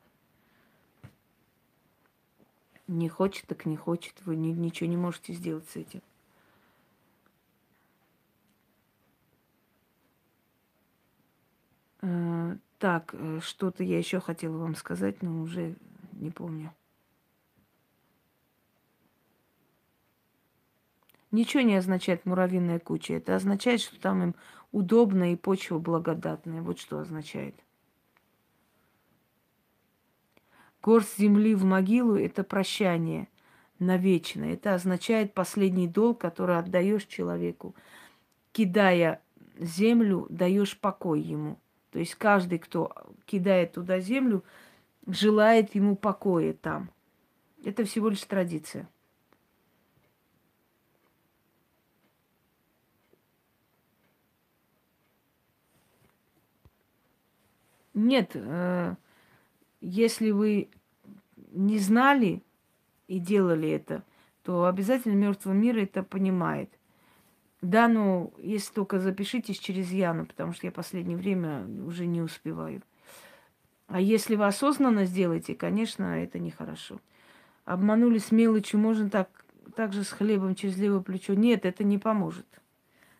Не хочет, так не хочет. Вы ни, ничего не можете сделать с этим. Так, э, что-то я еще хотела вам сказать, но уже не помню. Ничего не означает муравьиная куча. Это означает, что там им удобно и почва благодатная. Вот что означает. Горсть земли в могилу – это прощание навечно. Это означает последний долг, который отдаешь человеку. Кидая землю, даешь покой ему. То есть каждый, кто кидает туда землю, желает ему покоя там. Это всего лишь традиция. Нет, э, если вы не знали и делали это, то обязательно мертвый мир это понимает. Да, ну, если только запишитесь через Яну, потому что я последнее время уже не успеваю. А если вы осознанно сделаете, конечно, это нехорошо. Обманули с мелочью, можно так, так же с хлебом через левое плечо. Нет, это не поможет.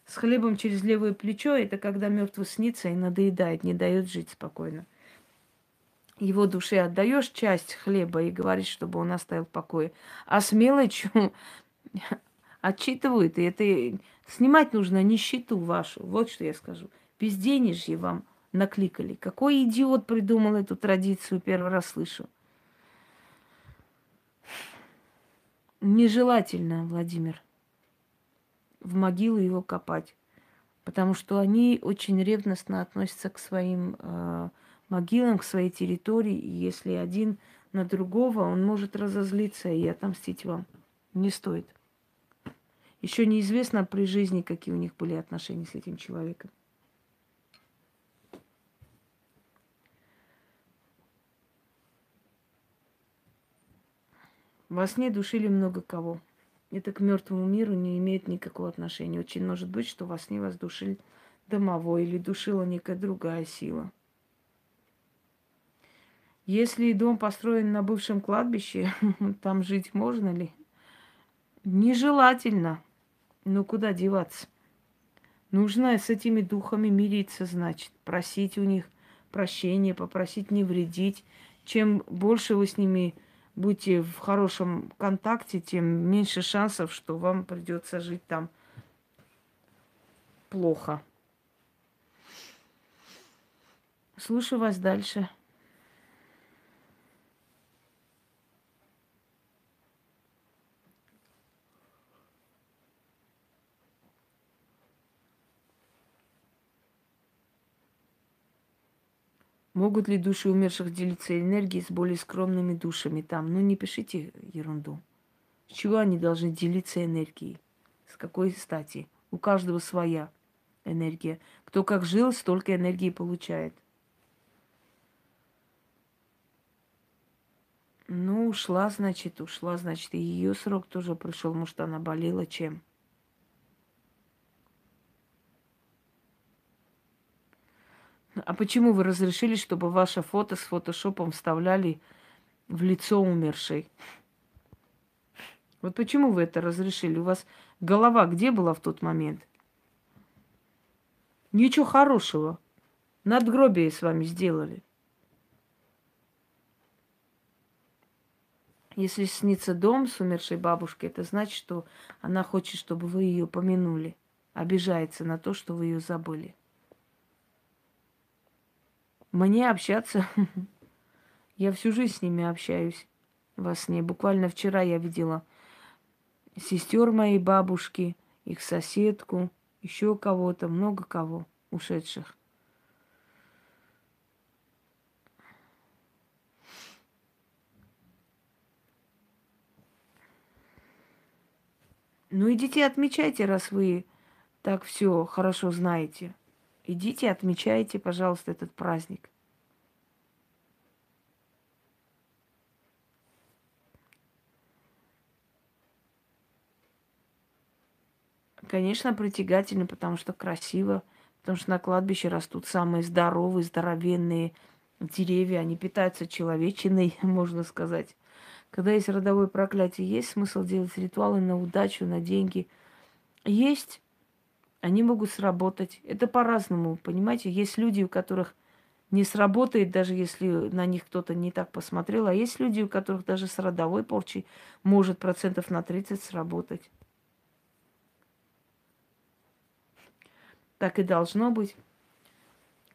С хлебом через левое плечо это когда мертвый снится и надоедает, не дает жить спокойно. Его душе отдаешь часть хлеба и говоришь, чтобы он оставил в покое. А с мелочью отчитывают, и это снимать нужно нищету вашу. Вот что я скажу. Безденежье вам накликали. Какой идиот придумал эту традицию, первый раз слышу. Нежелательно, Владимир в могилу его копать. Потому что они очень ревностно относятся к своим э, могилам, к своей территории. И если один на другого, он может разозлиться и отомстить вам. Не стоит. Еще неизвестно при жизни, какие у них были отношения с этим человеком. Во сне душили много кого это к мертвому миру не имеет никакого отношения. Очень может быть, что во сне вас душил домовой или душила некая другая сила. Если дом построен на бывшем кладбище, там жить можно ли? Нежелательно. Ну куда деваться? Нужно с этими духами мириться, значит, просить у них прощения, попросить не вредить. Чем больше вы с ними будете в хорошем контакте, тем меньше шансов, что вам придется жить там плохо. Слушаю вас дальше. Могут ли души умерших делиться энергией с более скромными душами там? Ну, не пишите ерунду. С чего они должны делиться энергией? С какой стати? У каждого своя энергия. Кто как жил, столько энергии получает. Ну, ушла, значит, ушла, значит, и ее срок тоже пришел. Может, она болела чем? А почему вы разрешили, чтобы ваше фото с фотошопом вставляли в лицо умершей? Вот почему вы это разрешили? У вас голова где была в тот момент? Ничего хорошего. Надгробие с вами сделали. Если снится дом с умершей бабушкой, это значит, что она хочет, чтобы вы ее помянули. Обижается на то, что вы ее забыли. Мне общаться, я всю жизнь с ними общаюсь во сне. Буквально вчера я видела сестер моей бабушки, их соседку, еще кого-то, много кого ушедших. Ну идите отмечайте, раз вы так все хорошо знаете. Идите отмечайте, пожалуйста, этот праздник. Конечно, притягательно, потому что красиво, потому что на кладбище растут самые здоровые, здоровенные деревья, они питаются человечиной, можно сказать. Когда есть родовое проклятие, есть смысл делать ритуалы на удачу, на деньги. Есть, они могут сработать. Это по-разному, понимаете? Есть люди, у которых не сработает, даже если на них кто-то не так посмотрел. А есть люди, у которых даже с родовой порчей может процентов на 30 сработать. Так и должно быть.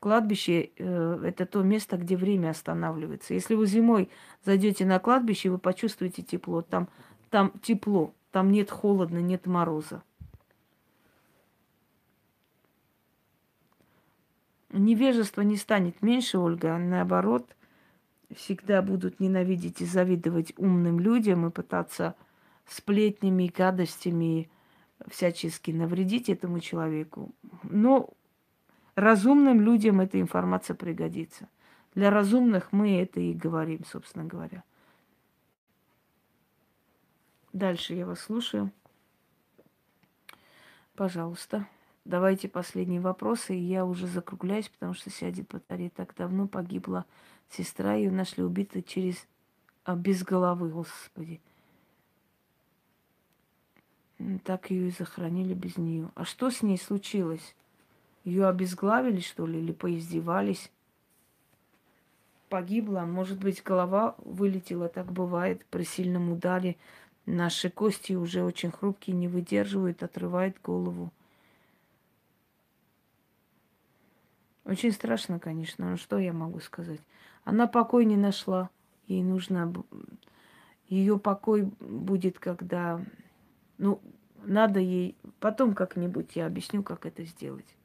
Кладбище э, это то место, где время останавливается. Если вы зимой зайдете на кладбище, вы почувствуете тепло. Там, там тепло, там нет холодно, нет мороза. Невежество не станет меньше, Ольга, а наоборот, всегда будут ненавидеть и завидовать умным людям и пытаться сплетнями, гадостями всячески навредить этому человеку. Но разумным людям эта информация пригодится. Для разумных мы это и говорим, собственно говоря. Дальше я вас слушаю. Пожалуйста, давайте последние вопросы. И я уже закругляюсь, потому что сядет батарея. Так давно погибла сестра. Ее нашли убитой через... А, без головы, господи. Так ее и захоронили без нее. А что с ней случилось? Ее обезглавили, что ли, или поиздевались? Погибла, может быть, голова вылетела, так бывает при сильном ударе. Наши кости уже очень хрупкие, не выдерживают, отрывает голову. Очень страшно, конечно, но что я могу сказать? Она покой не нашла. Ей нужно... Ее покой будет, когда... Ну, надо ей... Потом как-нибудь я объясню, как это сделать.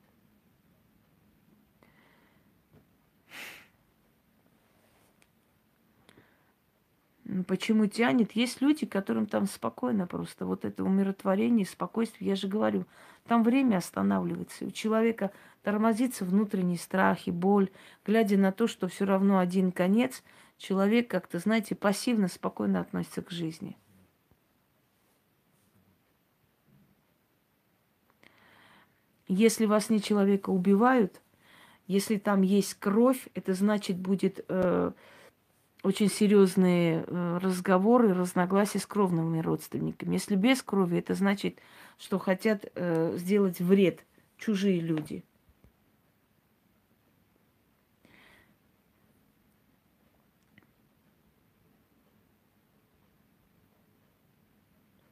Почему тянет? Есть люди, которым там спокойно просто. Вот это умиротворение, спокойствие. Я же говорю, там время останавливается. У человека тормозится внутренний страх и боль. Глядя на то, что все равно один конец, человек как-то, знаете, пассивно, спокойно относится к жизни. Если вас не человека убивают, если там есть кровь, это значит будет... Э, очень серьезные э, разговоры, разногласия с кровными родственниками. Если без крови, это значит, что хотят э, сделать вред чужие люди.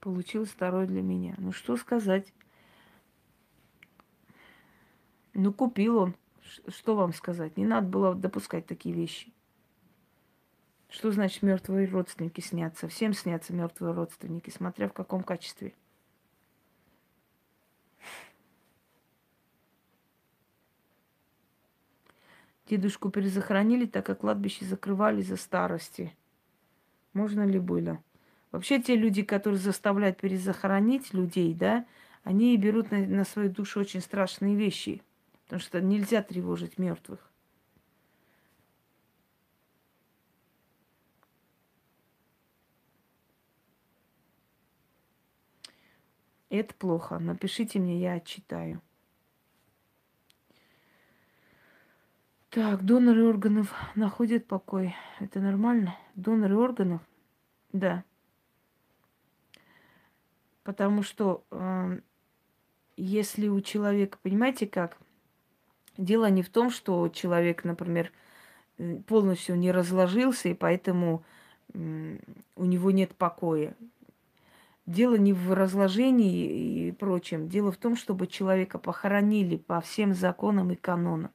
Получилось второй для меня. Ну что сказать? Ну купил он. Что вам сказать? Не надо было допускать такие вещи. Что значит мертвые родственники снятся? Всем снятся мертвые родственники, смотря в каком качестве. Дедушку перезахоронили, так как кладбище закрывали за старости. Можно ли было? Вообще те люди, которые заставляют перезахоронить людей, да, они берут на, на свою душу очень страшные вещи. Потому что нельзя тревожить мертвых. Это плохо. Напишите мне, я отчитаю. Так, доноры органов находят покой. Это нормально? Доноры органов? Да. Потому что э, если у человека, понимаете как? Дело не в том, что человек, например, э, полностью не разложился, и поэтому э, у него нет покоя. Дело не в разложении и прочем. Дело в том, чтобы человека похоронили по всем законам и канонам.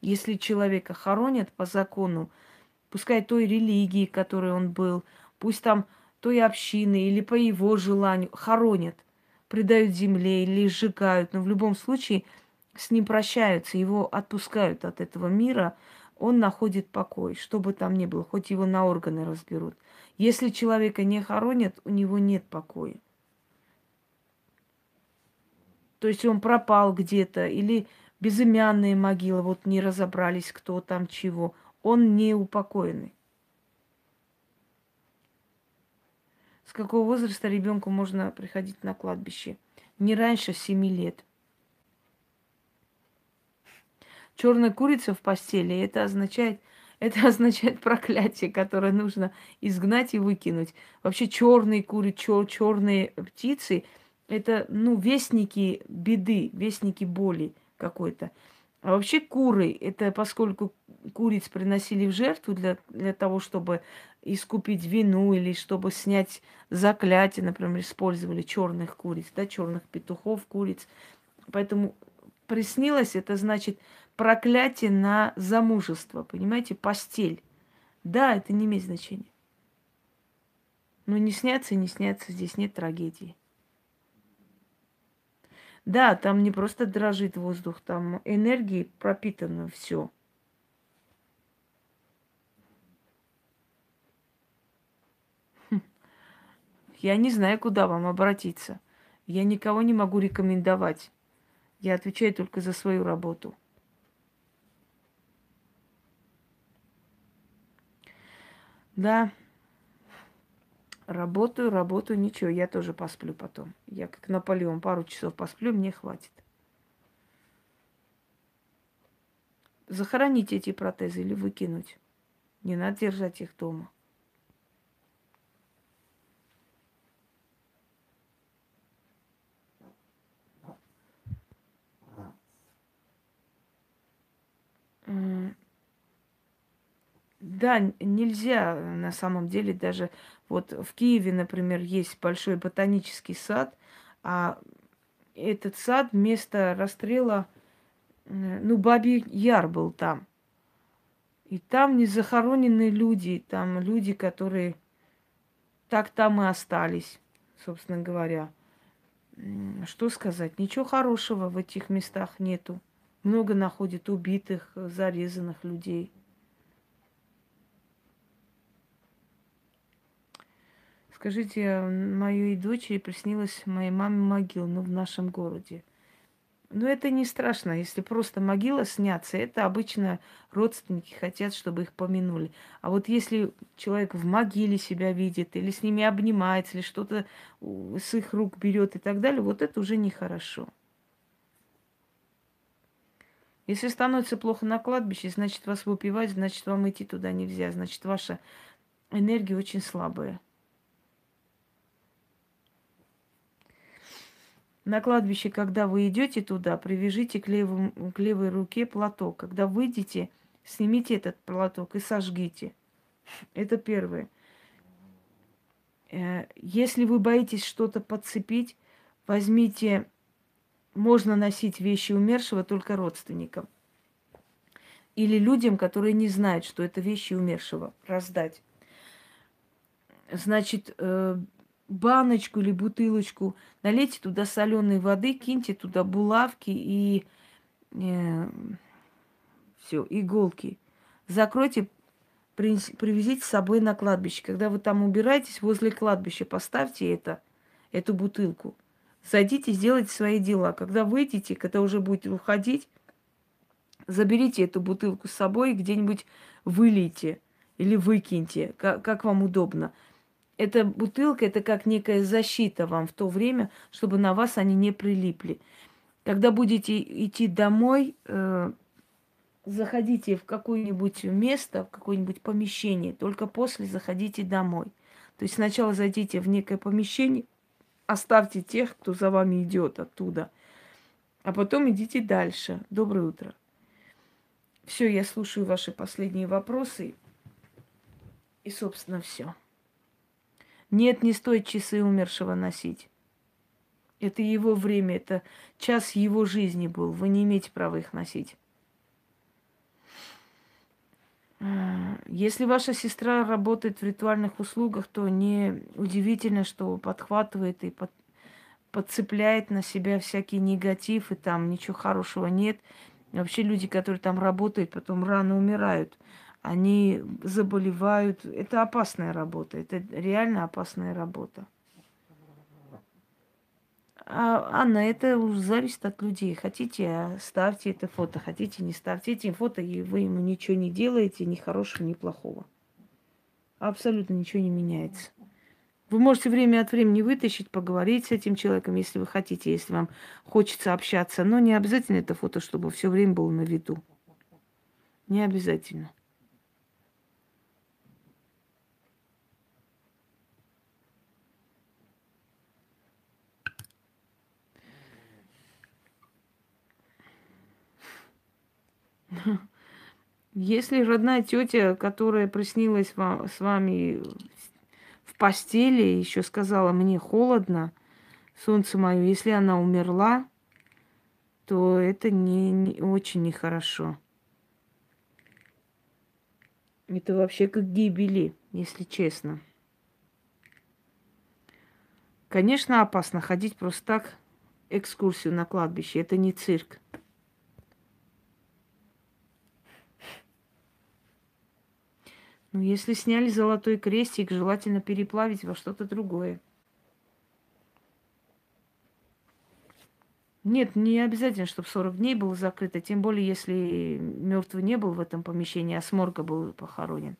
Если человека хоронят по закону, пускай той религии, которой он был, пусть там той общины или по его желанию хоронят, предают земле или сжигают, но в любом случае с ним прощаются, его отпускают от этого мира, он находит покой, что бы там ни было, хоть его на органы разберут. Если человека не хоронят, у него нет покоя. То есть он пропал где-то, или безымянные могилы, вот не разобрались, кто там чего. Он не упокоенный. С какого возраста ребенку можно приходить на кладбище? Не раньше семи лет. Черная курица в постели, это означает, это означает проклятие, которое нужно изгнать и выкинуть. Вообще черные курицы, черные птицы – это, ну, вестники беды, вестники боли какой-то. А вообще куры, это поскольку куриц приносили в жертву для, для того, чтобы искупить вину или чтобы снять заклятие, например, использовали черных куриц, да, черных петухов, куриц. Поэтому приснилось, это значит проклятие на замужество, понимаете, постель. Да, это не имеет значения. Но не снятся, не снятся, здесь нет трагедии. Да, там не просто дрожит воздух, там энергии пропитано все. Хм. Я не знаю, куда вам обратиться. Я никого не могу рекомендовать. Я отвечаю только за свою работу. Да. Работаю, работаю, ничего, я тоже посплю потом. Я как Наполеон, пару часов посплю, мне хватит. Захоронить эти протезы или выкинуть. Не надо держать их дома. Да, нельзя на самом деле даже вот в Киеве, например, есть большой ботанический сад, а этот сад место расстрела, ну, Бабий Яр был там. И там не захоронены люди, там люди, которые так там и остались, собственно говоря. Что сказать? Ничего хорошего в этих местах нету. Много находит убитых, зарезанных людей. Скажите, моей дочери приснилась моей маме могила, ну, в нашем городе. Но это не страшно, если просто могила снятся, это обычно родственники хотят, чтобы их помянули. А вот если человек в могиле себя видит, или с ними обнимается, или что-то с их рук берет и так далее, вот это уже нехорошо. Если становится плохо на кладбище, значит вас выпивать, значит вам идти туда нельзя, значит ваша энергия очень слабая. На кладбище, когда вы идете туда, привяжите к, левому, к левой руке платок. Когда выйдете, снимите этот платок и сожгите. Это первое. Э, если вы боитесь что-то подцепить, возьмите, можно носить вещи умершего только родственникам. Или людям, которые не знают, что это вещи умершего, раздать. Значит, э, баночку или бутылочку, налейте туда соленой воды, киньте туда булавки и э, все, иголки. Закройте, привезите с собой на кладбище. Когда вы там убираетесь, возле кладбища поставьте это, эту бутылку. Зайдите, сделайте свои дела. Когда выйдете, когда уже будете уходить, заберите эту бутылку с собой и где-нибудь вылейте или выкиньте, как, как вам удобно эта бутылка это как некая защита вам в то время, чтобы на вас они не прилипли. Когда будете идти домой, э, заходите в какое-нибудь место, в какое-нибудь помещение, только после заходите домой. То есть сначала зайдите в некое помещение, оставьте тех, кто за вами идет оттуда, а потом идите дальше. Доброе утро. Все, я слушаю ваши последние вопросы. И, собственно, все. Нет, не стоит часы умершего носить. Это его время, это час его жизни был. Вы не имеете права их носить. Э, если ваша сестра работает в ритуальных услугах, то не удивительно, что подхватывает и под, подцепляет на себя всякий негатив, и там ничего хорошего нет. Вообще люди, которые там работают, потом рано умирают. Они заболевают. Это опасная работа. Это реально опасная работа. А, Анна, это зависит от людей. Хотите, ставьте это фото, хотите, не ставьте эти фото, и вы ему ничего не делаете, ни хорошего, ни плохого. Абсолютно ничего не меняется. Вы можете время от времени вытащить, поговорить с этим человеком, если вы хотите, если вам хочется общаться. Но не обязательно это фото, чтобы все время было на виду. Не обязательно. Если родная тетя, которая приснилась вам, с вами в постели, еще сказала, мне холодно, солнце мое, если она умерла, то это не, не очень нехорошо. Это вообще как гибели, если честно. Конечно, опасно ходить просто так экскурсию на кладбище. Это не цирк. Ну, если сняли золотой крестик, желательно переплавить во что-то другое. Нет, не обязательно, чтобы 40 дней было закрыто, тем более, если мертвый не был в этом помещении, а с морга был похоронен.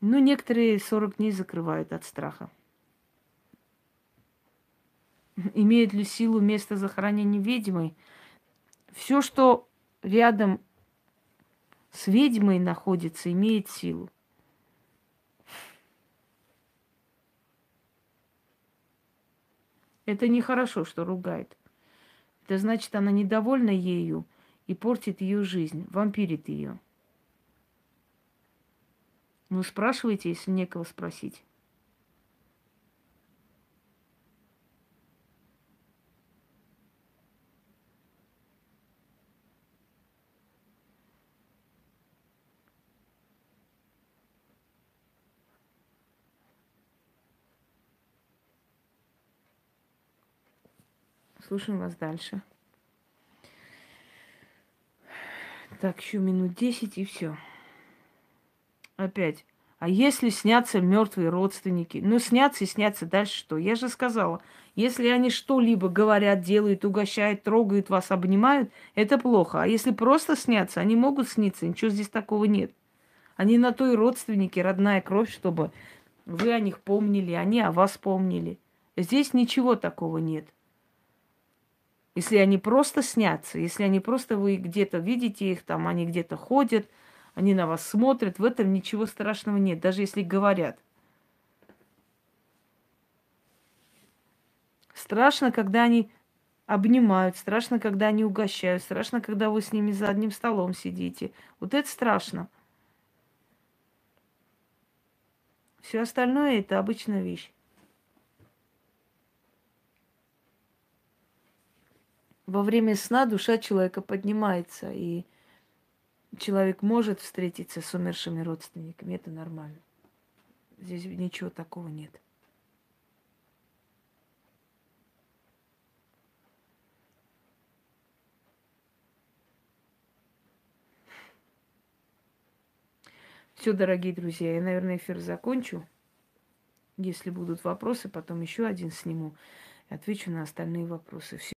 Ну, некоторые 40 дней закрывают от страха. Имеет ли силу место захоронения ведьмы? Все, что рядом с ведьмой находится, имеет силу. Это нехорошо, что ругает. Это значит, она недовольна ею и портит ее жизнь, вампирит ее. Ну, спрашивайте, если некого спросить. Слушаем вас дальше. Так, еще минут 10 и все. Опять. А если снятся мертвые родственники? Ну, снятся и снятся. Дальше что? Я же сказала, если они что-либо говорят, делают, угощают, трогают вас, обнимают, это плохо. А если просто снятся, они могут сниться, ничего здесь такого нет. Они на то и родственники, родная кровь, чтобы вы о них помнили, они о вас помнили. Здесь ничего такого нет. Если они просто снятся, если они просто вы где-то видите их, там они где-то ходят, они на вас смотрят, в этом ничего страшного нет, даже если говорят. Страшно, когда они обнимают, страшно, когда они угощают, страшно, когда вы с ними за одним столом сидите. Вот это страшно. Все остальное это обычная вещь. Во время сна душа человека поднимается, и человек может встретиться с умершими родственниками. Это нормально. Здесь ничего такого нет. Все, дорогие друзья, я, наверное, эфир закончу. Если будут вопросы, потом еще один сниму и отвечу на остальные вопросы.